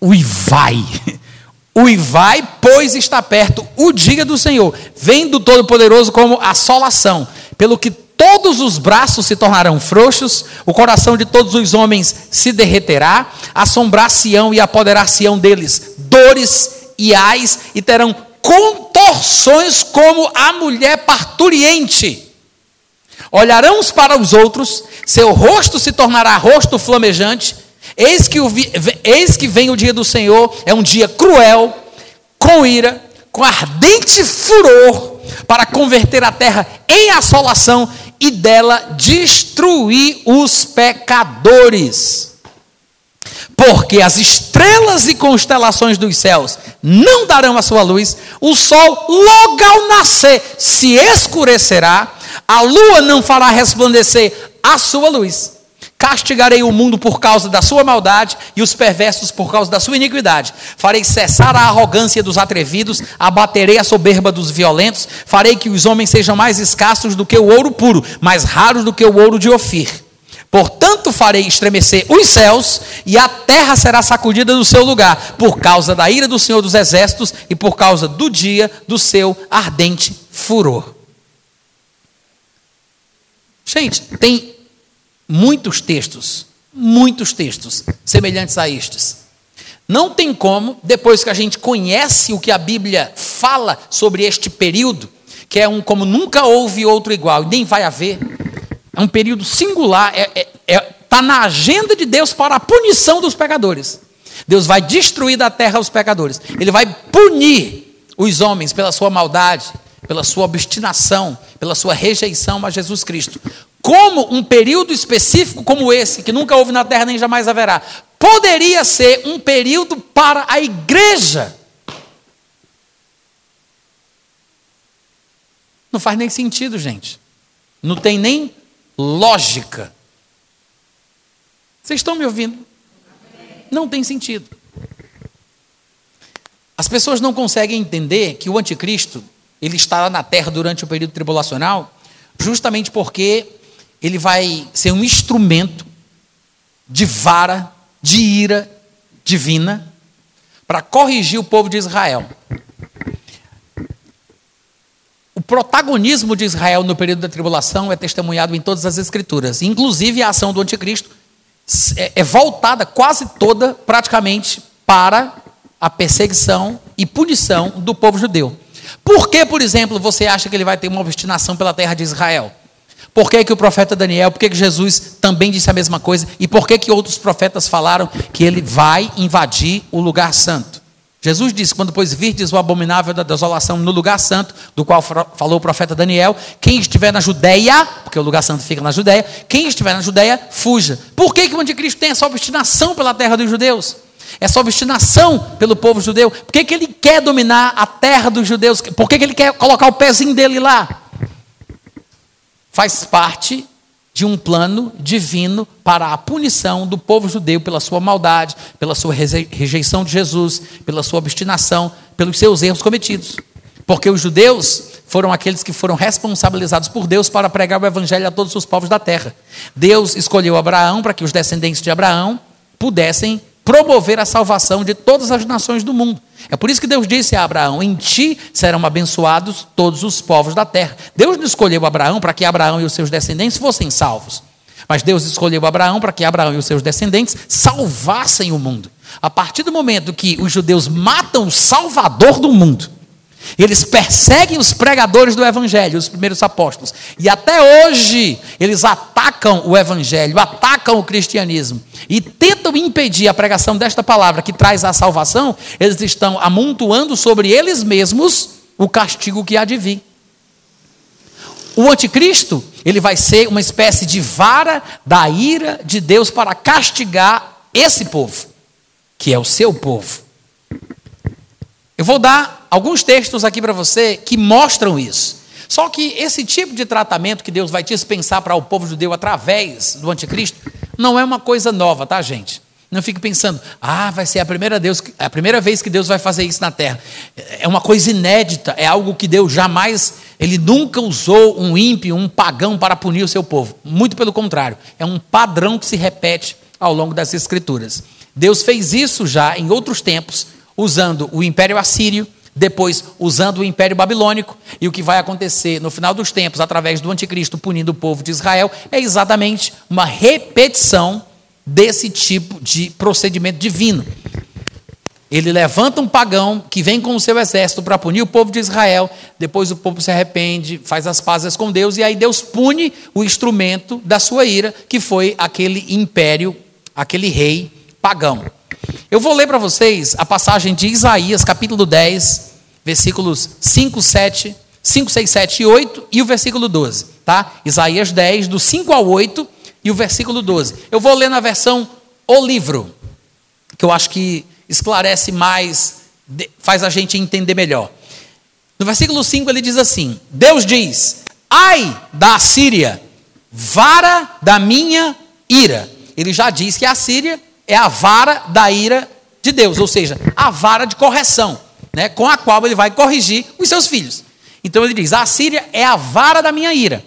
Uivai. <laughs> Uivai, pois está perto o dia do Senhor. Vem do Todo-Poderoso como assolação. Pelo que todos os braços se tornarão frouxos, o coração de todos os homens se derreterá, assombração e apoderar-se-ão deles dores e ais, e terão contorções como a mulher parturiente. Olharão uns para os outros, seu rosto se tornará rosto flamejante. Eis que, o, eis que vem o dia do Senhor, é um dia cruel, com ira, com ardente furor, para converter a terra em assolação e dela destruir os pecadores. Porque as estrelas e constelações dos céus não darão a sua luz, o sol logo ao nascer se escurecerá, a lua não fará resplandecer a sua luz. Castigarei o mundo por causa da sua maldade e os perversos por causa da sua iniquidade. Farei cessar a arrogância dos atrevidos, abaterei a soberba dos violentos, farei que os homens sejam mais escassos do que o ouro puro, mais raros do que o ouro de Ofir. Portanto, farei estremecer os céus e a terra será sacudida do seu lugar, por causa da ira do Senhor dos Exércitos e por causa do dia do seu ardente furor. Gente, tem muitos textos, muitos textos semelhantes a estes. Não tem como, depois que a gente conhece o que a Bíblia fala sobre este período, que é um como nunca houve outro igual, nem vai haver, é um período singular, está é, é, é, tá na agenda de Deus para a punição dos pecadores. Deus vai destruir da terra os pecadores, Ele vai punir os homens pela sua maldade, pela sua obstinação, pela sua rejeição a Jesus Cristo. Como um período específico como esse, que nunca houve na terra nem jamais haverá, poderia ser um período para a igreja. Não faz nem sentido, gente. Não tem nem lógica. Vocês estão me ouvindo? Não tem sentido. As pessoas não conseguem entender que o anticristo ele estará na terra durante o período tribulacional, justamente porque ele vai ser um instrumento de vara, de ira divina, para corrigir o povo de Israel. O protagonismo de Israel no período da tribulação é testemunhado em todas as Escrituras, inclusive a ação do anticristo é, é voltada quase toda, praticamente, para a perseguição e punição do povo judeu. Por que, por exemplo, você acha que ele vai ter uma obstinação pela terra de Israel? Por que, que o profeta Daniel, por que, que Jesus também disse a mesma coisa? E por que, que outros profetas falaram que ele vai invadir o lugar santo? Jesus disse: quando pois virdes o abominável da desolação no lugar santo, do qual falou o profeta Daniel, quem estiver na Judéia, porque o lugar santo fica na Judéia, quem estiver na Judéia, fuja. Por que, que o anticristo tem essa obstinação pela terra dos judeus? Essa obstinação pelo povo judeu. Por que, que ele quer dominar a terra dos judeus? Por que, que ele quer colocar o pezinho dele lá? Faz parte de um plano divino para a punição do povo judeu pela sua maldade, pela sua rejeição de Jesus, pela sua obstinação, pelos seus erros cometidos. Porque os judeus foram aqueles que foram responsabilizados por Deus para pregar o evangelho a todos os povos da terra. Deus escolheu Abraão para que os descendentes de Abraão pudessem promover a salvação de todas as nações do mundo. É por isso que Deus disse a Abraão: Em ti serão abençoados todos os povos da terra. Deus não escolheu Abraão para que Abraão e os seus descendentes fossem salvos. Mas Deus escolheu Abraão para que Abraão e os seus descendentes salvassem o mundo. A partir do momento que os judeus matam o Salvador do mundo, eles perseguem os pregadores do Evangelho, os primeiros apóstolos. E até hoje, eles atacam o Evangelho, atacam o cristianismo. E tentam impedir a pregação desta palavra que traz a salvação. Eles estão amontoando sobre eles mesmos o castigo que há de vir. O anticristo, ele vai ser uma espécie de vara da ira de Deus para castigar esse povo, que é o seu povo. Eu vou dar alguns textos aqui para você que mostram isso. Só que esse tipo de tratamento que Deus vai dispensar para o povo judeu através do anticristo não é uma coisa nova, tá, gente? Não fique pensando, ah, vai ser a primeira, Deus, a primeira vez que Deus vai fazer isso na terra. É uma coisa inédita, é algo que Deus jamais, ele nunca usou um ímpio, um pagão para punir o seu povo. Muito pelo contrário, é um padrão que se repete ao longo das Escrituras. Deus fez isso já em outros tempos, usando o Império Assírio, depois usando o Império Babilônico, e o que vai acontecer no final dos tempos, através do anticristo punindo o povo de Israel, é exatamente uma repetição desse tipo de procedimento divino. Ele levanta um pagão que vem com o seu exército para punir o povo de Israel. Depois o povo se arrepende, faz as pazes com Deus, e aí Deus pune o instrumento da sua ira, que foi aquele império, aquele rei pagão. Eu vou ler para vocês a passagem de Isaías, capítulo 10, versículos 5, 7, 5, 6, 7 e 8 e o versículo 12, tá? Isaías 10, do 5 ao 8 e o versículo 12. Eu vou ler na versão O Livro, que eu acho que esclarece mais, faz a gente entender melhor. No versículo 5 ele diz assim: Deus diz: Ai da Síria, vara da minha ira. Ele já diz que a Síria é a vara da ira de Deus, ou seja, a vara de correção, né, com a qual ele vai corrigir os seus filhos. Então ele diz: A Síria é a vara da minha ira.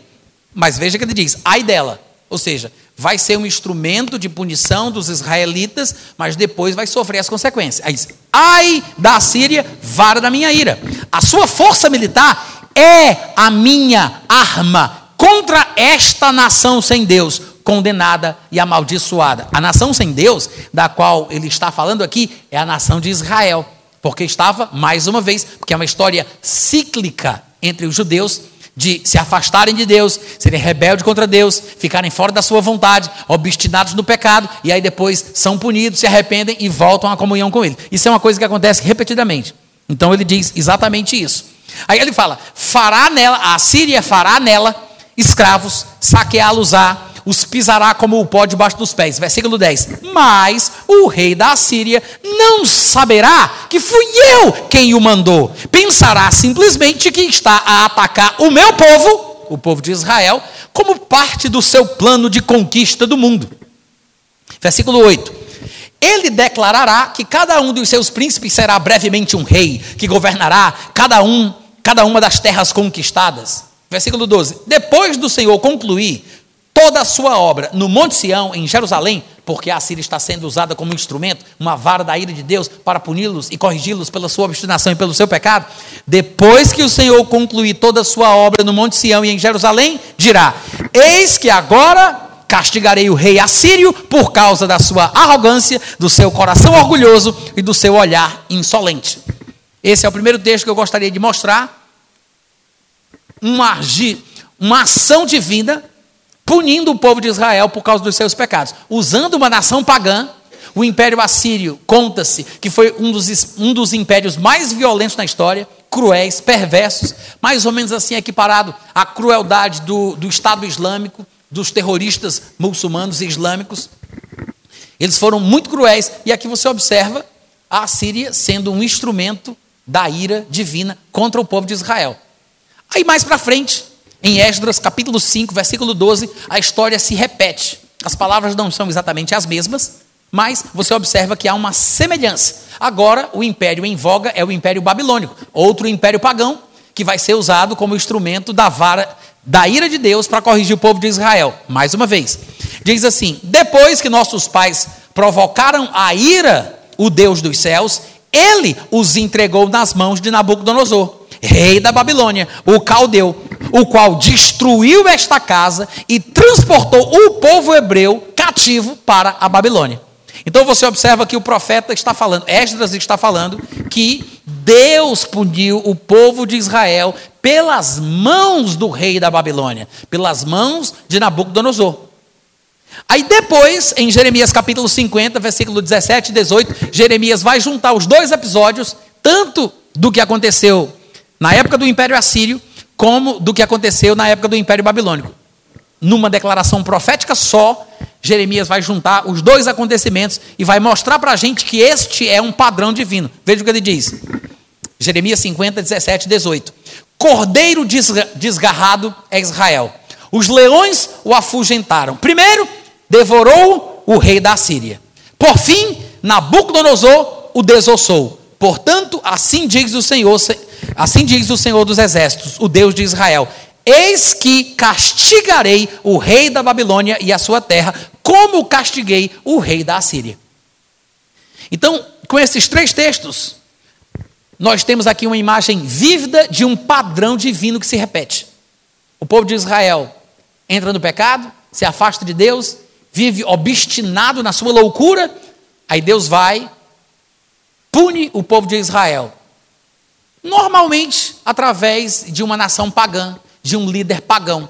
Mas veja que ele diz: Ai dela. Ou seja, vai ser um instrumento de punição dos israelitas, mas depois vai sofrer as consequências. Aí diz, ai da Síria, vara da minha ira. A sua força militar é a minha arma contra esta nação sem Deus, condenada e amaldiçoada. A nação sem Deus, da qual ele está falando aqui, é a nação de Israel, porque estava, mais uma vez, porque é uma história cíclica entre os judeus de se afastarem de Deus, serem rebeldes contra Deus, ficarem fora da sua vontade, obstinados no pecado, e aí depois são punidos, se arrependem e voltam à comunhão com Ele. Isso é uma coisa que acontece repetidamente. Então ele diz exatamente isso. Aí ele fala: fará nela, a Síria fará nela escravos, saqueá-los-á, os pisará como o pó debaixo dos pés. Versículo 10. Mas o rei da Assíria não saberá que fui eu quem o mandou. Pensará simplesmente que está a atacar o meu povo, o povo de Israel, como parte do seu plano de conquista do mundo. Versículo 8. Ele declarará que cada um dos seus príncipes será brevemente um rei, que governará cada um, cada uma das terras conquistadas. Versículo 12. Depois do Senhor concluir toda a sua obra no Monte Sião, em Jerusalém, porque a Síria está sendo usada como instrumento, uma vara da ira de Deus para puni-los e corrigi-los pela sua obstinação e pelo seu pecado. Depois que o Senhor concluir toda a sua obra no Monte Sião e em Jerusalém, dirá: Eis que agora castigarei o rei assírio por causa da sua arrogância, do seu coração orgulhoso e do seu olhar insolente. Esse é o primeiro texto que eu gostaria de mostrar. Uma, uma ação divina punindo o povo de Israel por causa dos seus pecados. Usando uma nação pagã, o Império Assírio, conta-se que foi um dos, um dos impérios mais violentos na história, cruéis, perversos, mais ou menos assim equiparado à crueldade do, do Estado Islâmico, dos terroristas muçulmanos e islâmicos. Eles foram muito cruéis, e aqui você observa a Assíria sendo um instrumento da ira divina contra o povo de Israel. Aí mais para frente, em Esdras, capítulo 5, versículo 12, a história se repete. As palavras não são exatamente as mesmas, mas você observa que há uma semelhança. Agora, o império em voga é o império babilônico, outro império pagão, que vai ser usado como instrumento da vara da ira de Deus para corrigir o povo de Israel. Mais uma vez, diz assim: depois que nossos pais provocaram a ira, o Deus dos céus, ele os entregou nas mãos de Nabucodonosor rei da Babilônia, o caldeu, o qual destruiu esta casa e transportou o povo hebreu cativo para a Babilônia. Então você observa que o profeta está falando, Esdras está falando que Deus puniu o povo de Israel pelas mãos do rei da Babilônia, pelas mãos de Nabucodonosor. Aí depois, em Jeremias capítulo 50, versículo 17 e 18, Jeremias vai juntar os dois episódios, tanto do que aconteceu na época do Império Assírio, como do que aconteceu na época do Império Babilônico. Numa declaração profética só, Jeremias vai juntar os dois acontecimentos e vai mostrar para a gente que este é um padrão divino. Veja o que ele diz. Jeremias 50, 17 18. Cordeiro desgarrado é Israel. Os leões o afugentaram. Primeiro, devorou o rei da Síria. Por fim, Nabucodonosor o desossou. Portanto, assim diz o Senhor, Assim diz o Senhor dos Exércitos, o Deus de Israel: Eis que castigarei o rei da Babilônia e a sua terra, como castiguei o rei da Assíria. Então, com esses três textos, nós temos aqui uma imagem vívida de um padrão divino que se repete. O povo de Israel entra no pecado, se afasta de Deus, vive obstinado na sua loucura, aí Deus vai pune o povo de Israel? Normalmente através de uma nação pagã, de um líder pagão.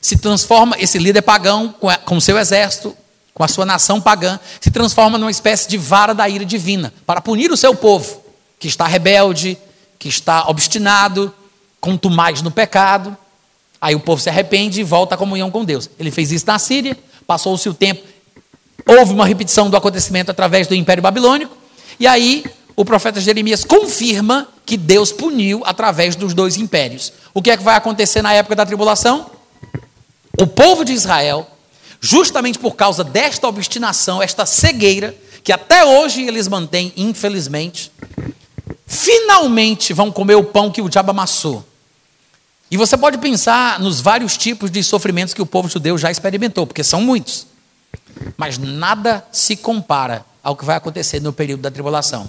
Se transforma, esse líder pagão, com, o seu exército, com a sua nação pagã, se transforma numa espécie de vara da ira divina, para punir o seu povo, que está rebelde, que está obstinado, contumaz no pecado. Aí o povo se arrepende e volta à comunhão com Deus. Ele fez isso na Síria, passou-se o tempo, houve uma repetição do acontecimento através do Império Babilônico, e aí o profeta Jeremias confirma que Deus puniu através dos dois impérios. O que é que vai acontecer na época da tribulação? O povo de Israel, justamente por causa desta obstinação, esta cegueira, que até hoje eles mantêm, infelizmente, finalmente vão comer o pão que o diabo amassou. E você pode pensar nos vários tipos de sofrimentos que o povo judeu já experimentou, porque são muitos. Mas nada se compara ao que vai acontecer no período da tribulação.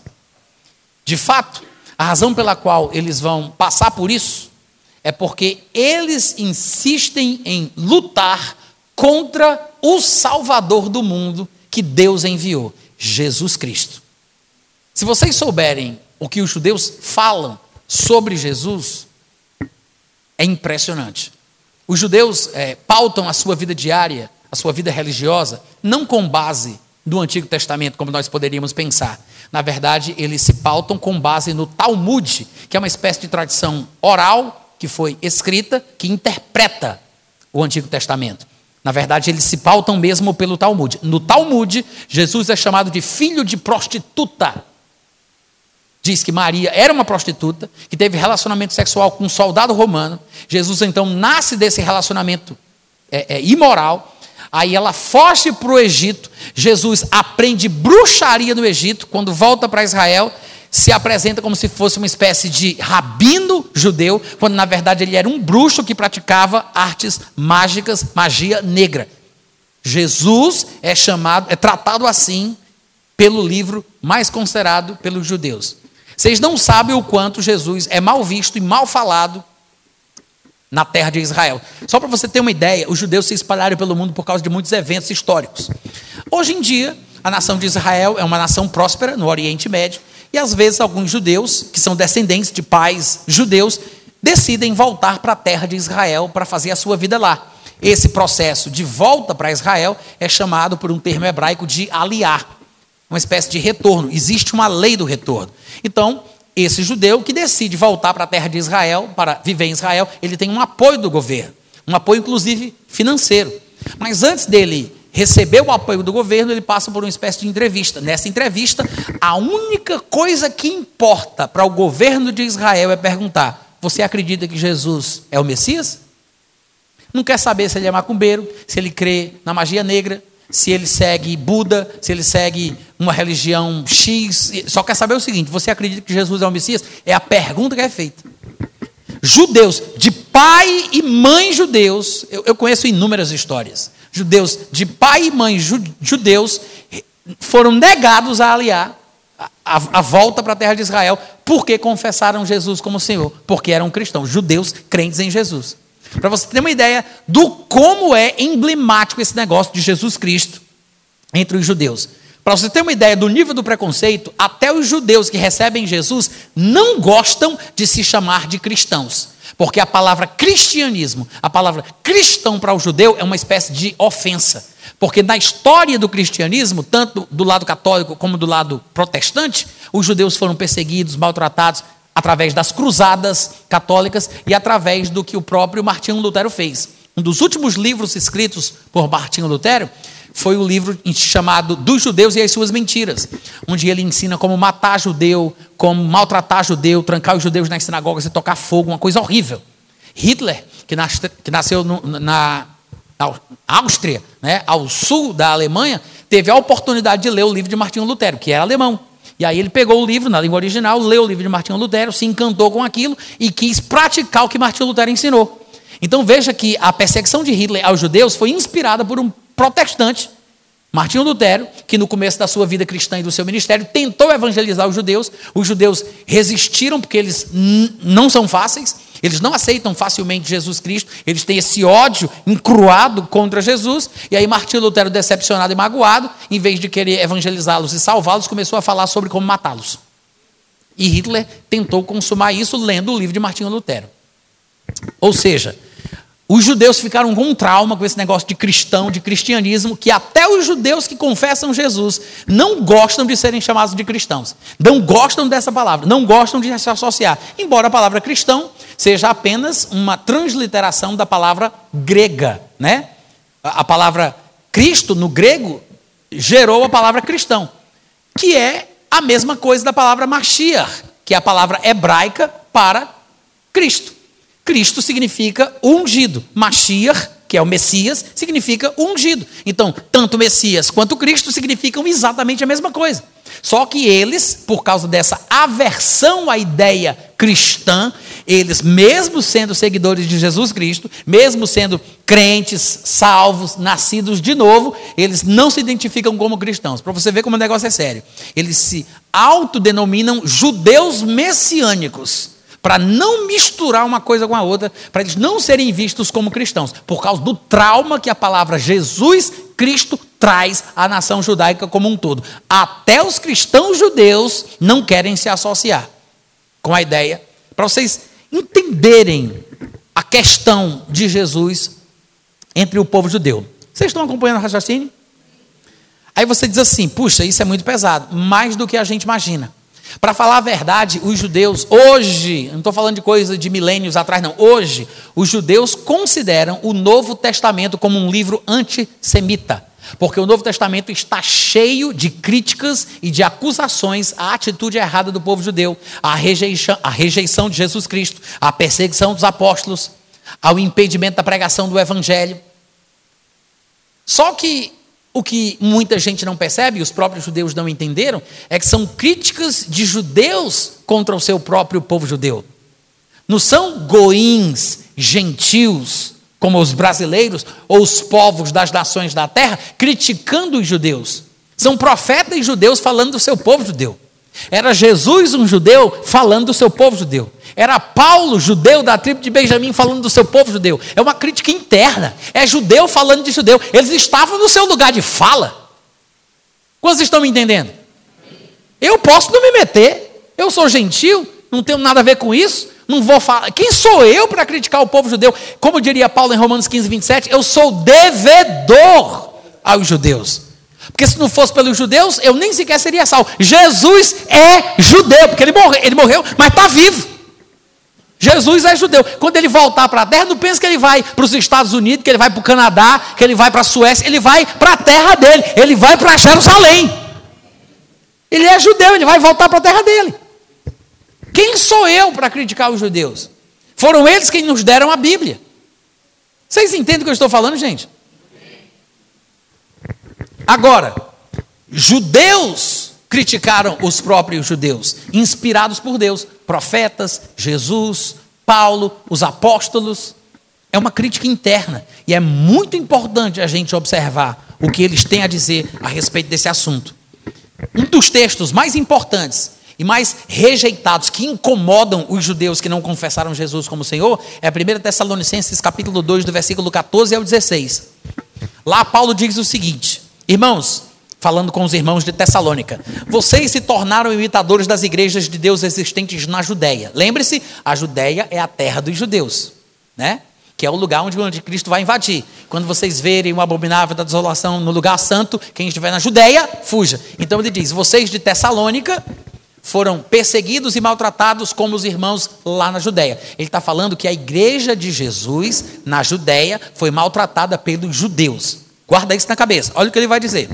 De fato, a razão pela qual eles vão passar por isso é porque eles insistem em lutar contra o Salvador do mundo que Deus enviou, Jesus Cristo. Se vocês souberem o que os judeus falam sobre Jesus, é impressionante. Os judeus é, pautam a sua vida diária, a sua vida religiosa, não com base no Antigo Testamento, como nós poderíamos pensar. Na verdade, eles se pautam com base no Talmud, que é uma espécie de tradição oral que foi escrita, que interpreta o Antigo Testamento. Na verdade, eles se pautam mesmo pelo Talmud. No Talmud, Jesus é chamado de filho de prostituta. Diz que Maria era uma prostituta, que teve relacionamento sexual com um soldado romano. Jesus então nasce desse relacionamento é, é, imoral Aí ela foge para o Egito. Jesus aprende bruxaria no Egito. Quando volta para Israel, se apresenta como se fosse uma espécie de rabino judeu, quando na verdade ele era um bruxo que praticava artes mágicas, magia negra. Jesus é chamado, é tratado assim pelo livro mais considerado pelos judeus. Vocês não sabem o quanto Jesus é mal visto e mal falado na terra de Israel. Só para você ter uma ideia, os judeus se espalharam pelo mundo por causa de muitos eventos históricos. Hoje em dia, a nação de Israel é uma nação próspera no Oriente Médio, e às vezes alguns judeus, que são descendentes de pais judeus, decidem voltar para a terra de Israel para fazer a sua vida lá. Esse processo de volta para Israel é chamado por um termo hebraico de aliar, uma espécie de retorno. Existe uma lei do retorno. Então, esse judeu que decide voltar para a terra de Israel, para viver em Israel, ele tem um apoio do governo, um apoio inclusive financeiro. Mas antes dele receber o apoio do governo, ele passa por uma espécie de entrevista. Nessa entrevista, a única coisa que importa para o governo de Israel é perguntar: Você acredita que Jesus é o Messias? Não quer saber se ele é macumbeiro, se ele crê na magia negra, se ele segue Buda, se ele segue uma religião X. Só quer saber o seguinte: você acredita que Jesus é o Messias? É a pergunta que é feita. Judeus, de pai e mãe judeus, eu, eu conheço inúmeras histórias. Judeus, de pai e mãe judeus, foram negados a aliar a, a, a volta para a terra de Israel, porque confessaram Jesus como Senhor, porque eram cristãos, judeus crentes em Jesus. Para você ter uma ideia do como é emblemático esse negócio de Jesus Cristo entre os judeus. Para você ter uma ideia do nível do preconceito, até os judeus que recebem Jesus não gostam de se chamar de cristãos. Porque a palavra cristianismo, a palavra cristão para o judeu é uma espécie de ofensa. Porque na história do cristianismo, tanto do lado católico como do lado protestante, os judeus foram perseguidos, maltratados, através das cruzadas católicas e através do que o próprio Martinho Lutero fez. Um dos últimos livros escritos por Martinho Lutero foi o livro chamado Dos Judeus e as Suas Mentiras, onde ele ensina como matar judeu, como maltratar judeu, trancar os judeus nas sinagogas e tocar fogo, uma coisa horrível. Hitler, que, nasceu na, Áustria, né, ao sul da Alemanha, teve a oportunidade de ler o livro de Martinho Lutero, que era alemão. E aí ele pegou o livro na língua original, leu o livro de Martinho Lutero, se encantou com aquilo e quis praticar o que Martinho Lutero ensinou. Então veja que a perseguição de Hitler aos judeus foi inspirada por um protestante, Martinho Lutero, que no começo da sua vida cristã e do seu ministério tentou evangelizar os judeus. Os judeus resistiram porque eles não são fáceis, eles não aceitam facilmente Jesus Cristo, eles têm esse ódio encruado contra Jesus. E aí Martinho Lutero, decepcionado e magoado, em vez de querer evangelizá-los e salvá-los, começou a falar sobre como matá-los. E Hitler tentou consumar isso lendo o livro de Martinho Lutero. Ou seja, os judeus ficaram com um trauma com esse negócio de cristão, de cristianismo, que até os judeus que confessam Jesus não gostam de serem chamados de cristãos. Não gostam dessa palavra, não gostam de se associar. Embora a palavra cristão seja apenas uma transliteração da palavra grega, né? A palavra Cristo no grego gerou a palavra cristão, que é a mesma coisa da palavra Mashiach, que é a palavra hebraica para Cristo. Cristo significa ungido. Mashiach, que é o Messias, significa ungido. Então, tanto Messias quanto Cristo significam exatamente a mesma coisa. Só que eles, por causa dessa aversão à ideia cristã, eles, mesmo sendo seguidores de Jesus Cristo, mesmo sendo crentes, salvos, nascidos de novo, eles não se identificam como cristãos. Para você ver como o negócio é sério. Eles se autodenominam judeus messiânicos para não misturar uma coisa com a outra, para eles não serem vistos como cristãos, por causa do trauma que a palavra Jesus Cristo traz à nação judaica como um todo. Até os cristãos judeus não querem se associar com a ideia, para vocês entenderem a questão de Jesus entre o povo judeu. Vocês estão acompanhando o raciocínio? Aí você diz assim: puxa, isso é muito pesado, mais do que a gente imagina. Para falar a verdade, os judeus, hoje, não estou falando de coisa de milênios atrás, não, hoje, os judeus consideram o Novo Testamento como um livro antissemita. Porque o Novo Testamento está cheio de críticas e de acusações à atitude errada do povo judeu, à rejeição, à rejeição de Jesus Cristo, à perseguição dos apóstolos, ao impedimento da pregação do Evangelho. Só que o que muita gente não percebe, os próprios judeus não entenderam, é que são críticas de judeus contra o seu próprio povo judeu. Não são goins, gentios, como os brasileiros ou os povos das nações da terra, criticando os judeus. São profetas judeus falando do seu povo judeu. Era Jesus, um judeu, falando do seu povo judeu. Era Paulo, judeu da tribo de Benjamim, falando do seu povo judeu. É uma crítica interna. É judeu falando de judeu. Eles estavam no seu lugar de fala. Quantos estão me entendendo? Eu posso não me meter. Eu sou gentil, não tenho nada a ver com isso. Não vou falar. Quem sou eu para criticar o povo judeu? Como diria Paulo em Romanos 15, 27, eu sou devedor aos judeus. Porque se não fosse pelos judeus, eu nem sequer seria salvo. Jesus é judeu, porque ele morreu, ele morreu mas está vivo. Jesus é judeu. Quando ele voltar para a terra, não pensa que ele vai para os Estados Unidos, que ele vai para o Canadá, que ele vai para a Suécia, ele vai para a terra dele, ele vai para Jerusalém. Ele é judeu, ele vai voltar para a terra dele. Quem sou eu para criticar os judeus? Foram eles quem nos deram a Bíblia. Vocês entendem o que eu estou falando, gente? Agora, judeus criticaram os próprios judeus, inspirados por Deus, profetas, Jesus, Paulo, os apóstolos. É uma crítica interna e é muito importante a gente observar o que eles têm a dizer a respeito desse assunto. Um dos textos mais importantes e mais rejeitados, que incomodam os judeus que não confessaram Jesus como Senhor, é 1 Tessalonicenses capítulo 2, do versículo 14 ao 16. Lá Paulo diz o seguinte: Irmãos, falando com os irmãos de Tessalônica, vocês se tornaram imitadores das igrejas de Deus existentes na Judéia. Lembre-se, a Judéia é a terra dos judeus, né? Que é o lugar onde o anticristo vai invadir. Quando vocês verem o abominável da desolação no lugar santo, quem estiver na Judéia, fuja. Então ele diz: vocês de Tessalônica foram perseguidos e maltratados como os irmãos lá na Judéia. Ele está falando que a igreja de Jesus na Judéia foi maltratada pelos judeus. Guarda isso na cabeça. Olha o que ele vai dizer.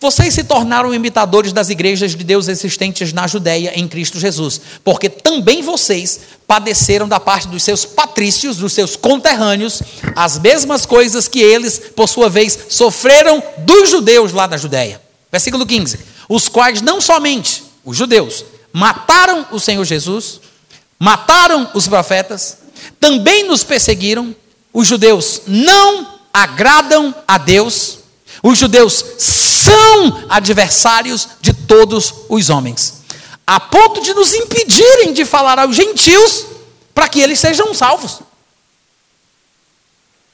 Vocês se tornaram imitadores das igrejas de Deus existentes na Judéia em Cristo Jesus, porque também vocês padeceram da parte dos seus patrícios, dos seus conterrâneos, as mesmas coisas que eles, por sua vez, sofreram dos judeus lá da Judéia. Versículo 15: Os quais não somente os judeus mataram o Senhor Jesus, mataram os profetas, também nos perseguiram, os judeus não agradam a Deus, os judeus são adversários de todos os homens, a ponto de nos impedirem de falar aos gentios para que eles sejam salvos.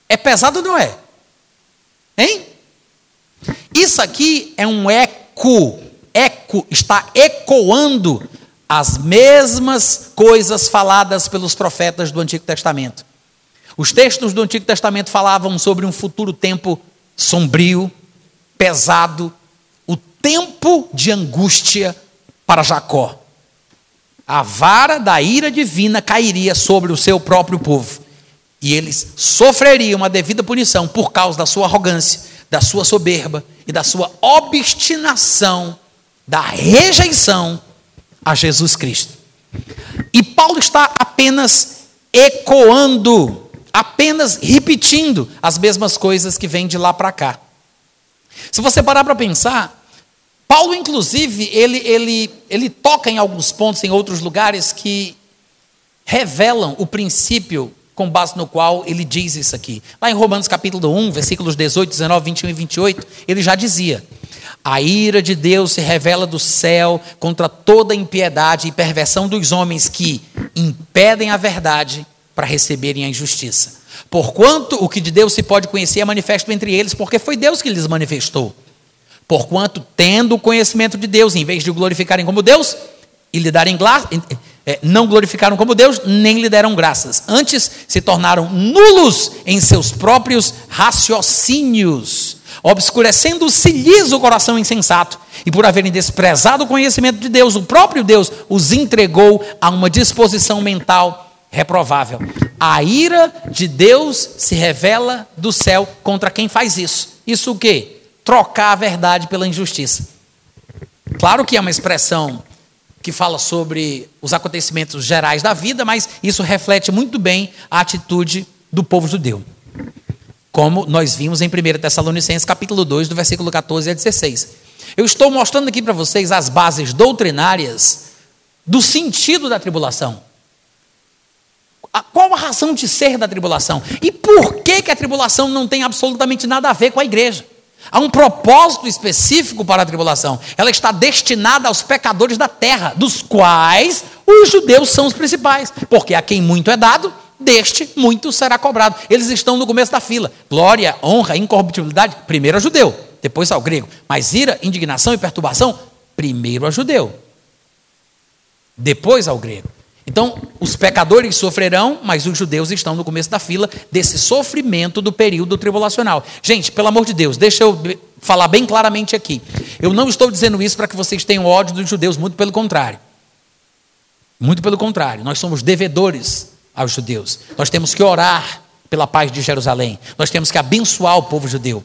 É pesado, não é? Hein? Isso aqui é um eco, eco, está ecoando as mesmas coisas faladas pelos profetas do Antigo Testamento. Os textos do Antigo Testamento falavam sobre um futuro tempo sombrio, pesado, o tempo de angústia para Jacó. A vara da ira divina cairia sobre o seu próprio povo. E eles sofreriam uma devida punição por causa da sua arrogância, da sua soberba e da sua obstinação, da rejeição a Jesus Cristo. E Paulo está apenas ecoando, apenas repetindo as mesmas coisas que vêm de lá para cá. Se você parar para pensar, Paulo, inclusive, ele, ele, ele toca em alguns pontos, em outros lugares, que revelam o princípio com base no qual ele diz isso aqui. Lá em Romanos capítulo 1, versículos 18, 19, 21 e 28, ele já dizia: A ira de Deus se revela do céu contra toda impiedade e perversão dos homens que impedem a verdade para receberem a injustiça. Porquanto o que de Deus se pode conhecer é manifesto entre eles, porque foi Deus que lhes manifestou. Porquanto, tendo o conhecimento de Deus, em vez de o glorificarem como Deus e lhe darem é, não glorificaram como Deus, nem lhe deram graças. Antes se tornaram nulos em seus próprios raciocínios, obscurecendo-se-lhes o coração insensato, e por haverem desprezado o conhecimento de Deus, o próprio Deus os entregou a uma disposição mental reprovável. A ira de Deus se revela do céu contra quem faz isso. Isso o quê? trocar a verdade pela injustiça. Claro que é uma expressão que fala sobre os acontecimentos gerais da vida, mas isso reflete muito bem a atitude do povo judeu. Como nós vimos em 1 Tessalonicenses capítulo 2, do versículo 14 a 16. Eu estou mostrando aqui para vocês as bases doutrinárias do sentido da tribulação. Qual a razão de ser da tribulação? E por que, que a tribulação não tem absolutamente nada a ver com a igreja? Há um propósito específico para a tribulação. Ela está destinada aos pecadores da terra, dos quais os judeus são os principais. Porque a quem muito é dado, deste muito será cobrado. Eles estão no começo da fila. Glória, honra, incorruptibilidade, primeiro ao judeu, depois ao grego. Mas ira, indignação e perturbação, primeiro ao judeu, depois ao grego. Então, os pecadores sofrerão, mas os judeus estão no começo da fila desse sofrimento do período tribulacional. Gente, pelo amor de Deus, deixa eu falar bem claramente aqui. Eu não estou dizendo isso para que vocês tenham ódio dos judeus, muito pelo contrário. Muito pelo contrário, nós somos devedores aos judeus. Nós temos que orar pela paz de Jerusalém. Nós temos que abençoar o povo judeu,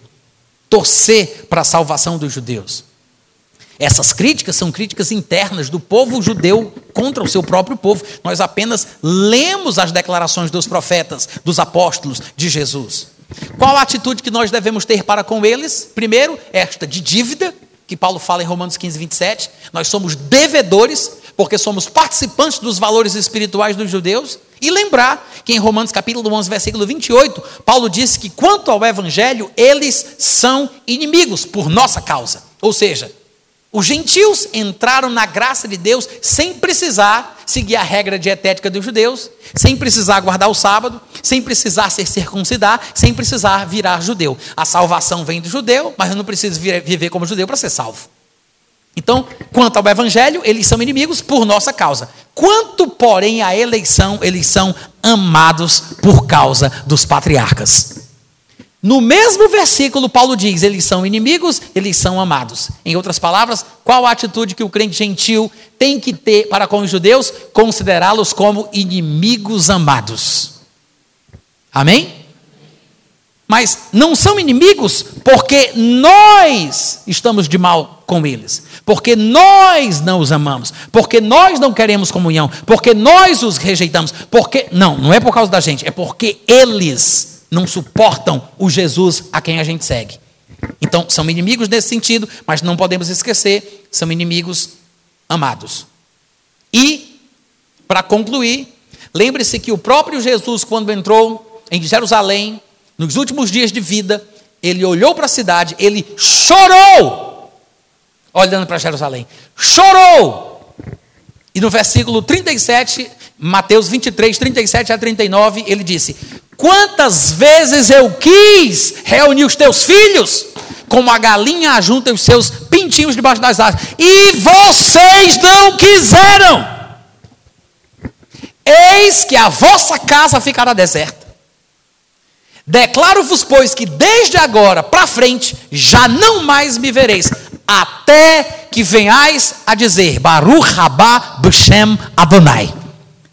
torcer para a salvação dos judeus. Essas críticas são críticas internas do povo judeu contra o seu próprio povo. Nós apenas lemos as declarações dos profetas, dos apóstolos de Jesus. Qual a atitude que nós devemos ter para com eles? Primeiro, esta de dívida, que Paulo fala em Romanos 15, 27. Nós somos devedores, porque somos participantes dos valores espirituais dos judeus. E lembrar que em Romanos capítulo 11, versículo 28, Paulo disse que quanto ao evangelho, eles são inimigos por nossa causa. Ou seja, os gentios entraram na graça de Deus sem precisar seguir a regra dietética dos judeus, sem precisar guardar o sábado, sem precisar ser circuncidar, sem precisar virar judeu. A salvação vem do judeu, mas eu não preciso viver como judeu para ser salvo. Então, quanto ao evangelho, eles são inimigos por nossa causa. Quanto, porém, à eleição, eles são amados por causa dos patriarcas. No mesmo versículo, Paulo diz: eles são inimigos, eles são amados. Em outras palavras, qual a atitude que o crente gentil tem que ter para com os judeus? Considerá-los como inimigos amados. Amém? Mas não são inimigos porque nós estamos de mal com eles, porque nós não os amamos, porque nós não queremos comunhão, porque nós os rejeitamos, porque não, não é por causa da gente, é porque eles não suportam o Jesus a quem a gente segue. Então, são inimigos nesse sentido, mas não podemos esquecer, são inimigos amados. E, para concluir, lembre-se que o próprio Jesus, quando entrou em Jerusalém, nos últimos dias de vida, ele olhou para a cidade, ele chorou, olhando para Jerusalém, chorou. E no versículo 37, Mateus 23, 37 a 39, ele disse: Quantas vezes eu quis reunir os teus filhos, como a galinha junta os seus pintinhos debaixo das asas, e vocês não quiseram. Eis que a vossa casa ficará deserta. Declaro-vos, pois, que desde agora para frente já não mais me vereis, até que venhais a dizer: Baruch Rabá Bushem Adonai.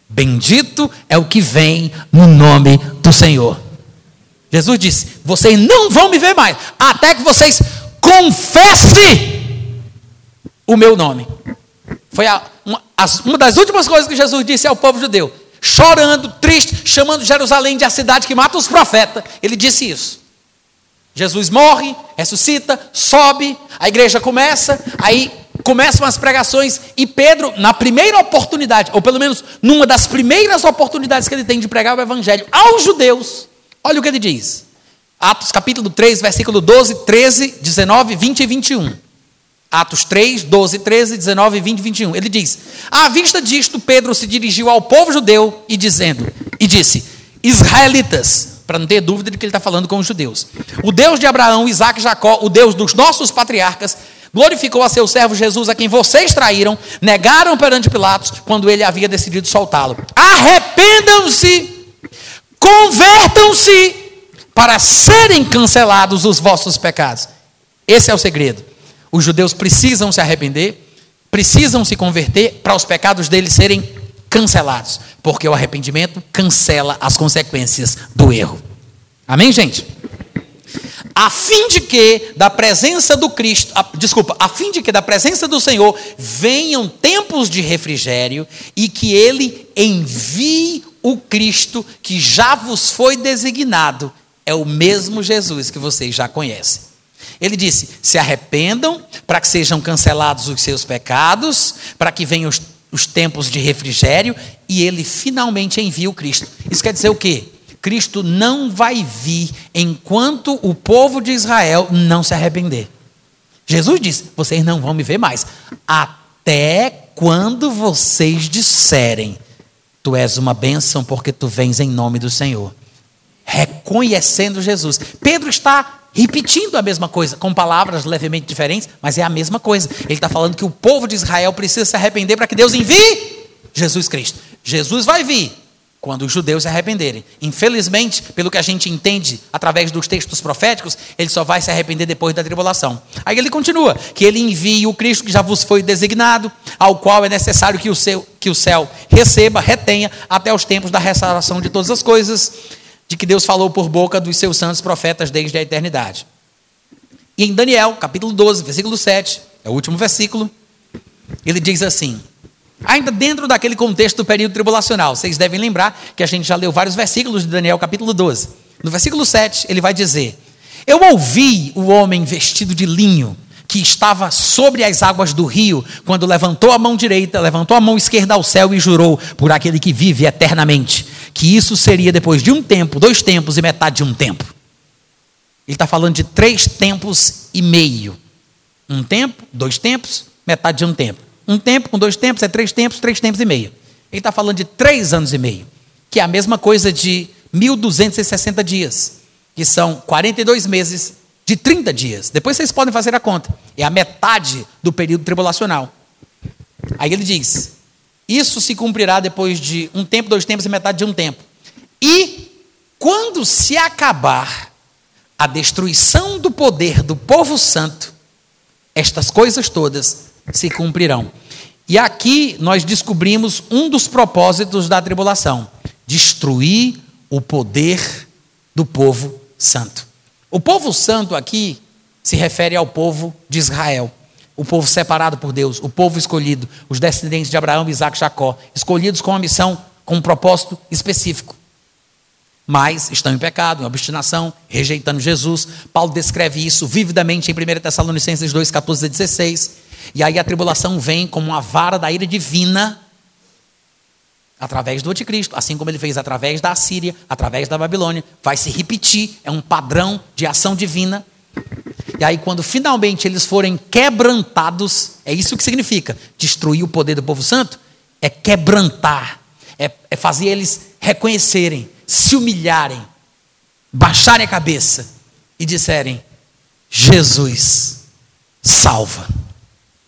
Bendito é o que vem no nome do Senhor. Jesus disse: Vocês não vão me ver mais, até que vocês confessem o meu nome. Foi a, uma, uma das últimas coisas que Jesus disse ao povo judeu, chorando, triste, chamando Jerusalém de a cidade que mata os profetas. Ele disse isso. Jesus morre, ressuscita, sobe, a igreja começa, aí começam as pregações e Pedro, na primeira oportunidade, ou pelo menos numa das primeiras oportunidades que ele tem de pregar o evangelho aos judeus, olha o que ele diz. Atos capítulo 3, versículo 12, 13, 19, 20 e 21. Atos 3, 12, 13, 19, 20 e 21. Ele diz: À vista disto, Pedro se dirigiu ao povo judeu e dizendo, e disse: Israelitas, para não ter dúvida de que ele está falando com os judeus. O Deus de Abraão, Isaac e Jacó, o Deus dos nossos patriarcas, glorificou a seu servo Jesus, a quem vocês traíram, negaram perante Pilatos, quando ele havia decidido soltá-lo. Arrependam-se, convertam-se, para serem cancelados os vossos pecados. Esse é o segredo. Os judeus precisam se arrepender, precisam se converter para os pecados deles serem cancelados, porque o arrependimento cancela as consequências do erro. Amém, gente? a fim de que da presença do Cristo, a, desculpa, a fim de que da presença do Senhor venham tempos de refrigério e que ele envie o Cristo que já vos foi designado, é o mesmo Jesus que vocês já conhecem. Ele disse: se arrependam para que sejam cancelados os seus pecados, para que venham os, os tempos de refrigério, e ele finalmente envia o Cristo. Isso quer dizer o quê? Cristo não vai vir enquanto o povo de Israel não se arrepender. Jesus disse: Vocês não vão me ver mais, até quando vocês disserem: Tu és uma bênção porque tu vens em nome do Senhor. Reconhecendo Jesus. Pedro está repetindo a mesma coisa, com palavras levemente diferentes, mas é a mesma coisa. Ele está falando que o povo de Israel precisa se arrepender para que Deus envie Jesus Cristo. Jesus vai vir, quando os judeus se arrependerem. Infelizmente, pelo que a gente entende através dos textos proféticos, ele só vai se arrepender depois da tribulação. Aí ele continua: que ele envie o Cristo que já vos foi designado, ao qual é necessário que o, seu, que o céu receba, retenha, até os tempos da restauração de todas as coisas, de que Deus falou por boca dos seus santos profetas desde a eternidade. E em Daniel, capítulo 12, versículo 7, é o último versículo, ele diz assim: Ainda dentro daquele contexto do período tribulacional, vocês devem lembrar que a gente já leu vários versículos de Daniel, capítulo 12. No versículo 7, ele vai dizer: Eu ouvi o homem vestido de linho que estava sobre as águas do rio, quando levantou a mão direita, levantou a mão esquerda ao céu e jurou por aquele que vive eternamente, que isso seria depois de um tempo, dois tempos e metade de um tempo. Ele está falando de três tempos e meio. Um tempo, dois tempos, metade de um tempo. Um tempo com dois tempos é três tempos, três tempos e meio. Ele está falando de três anos e meio, que é a mesma coisa de 1.260 dias, que são 42 meses de 30 dias. Depois vocês podem fazer a conta. É a metade do período tribulacional. Aí ele diz: Isso se cumprirá depois de um tempo, dois tempos e metade de um tempo. E quando se acabar a destruição do poder do povo santo, estas coisas todas se cumprirão. E aqui nós descobrimos um dos propósitos da tribulação: destruir o poder do povo santo. O povo santo aqui se refere ao povo de Israel, o povo separado por Deus, o povo escolhido, os descendentes de Abraão, Isaac e Jacó, escolhidos com uma missão, com um propósito específico. Mas estão em pecado, em obstinação, rejeitando Jesus. Paulo descreve isso vividamente em 1 Tessalonicenses 2, 14 a 16. E aí a tribulação vem como uma vara da ira divina através do anticristo, assim como ele fez através da Assíria, através da Babilônia, vai se repetir, é um padrão de ação divina. E aí, quando finalmente eles forem quebrantados, é isso que significa destruir o poder do povo santo? É quebrantar, é, é fazer eles reconhecerem, se humilharem, baixarem a cabeça e disserem: Jesus salva.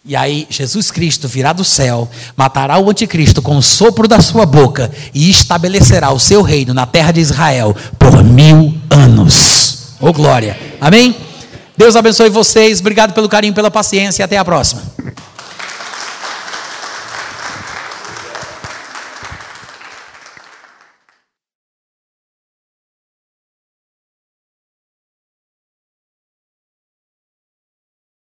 E aí, Jesus Cristo virá do céu, matará o anticristo com o sopro da sua boca e estabelecerá o seu reino na terra de Israel por mil anos. Ô oh, glória! Amém? Deus abençoe vocês. Obrigado pelo carinho, pela paciência e até a próxima.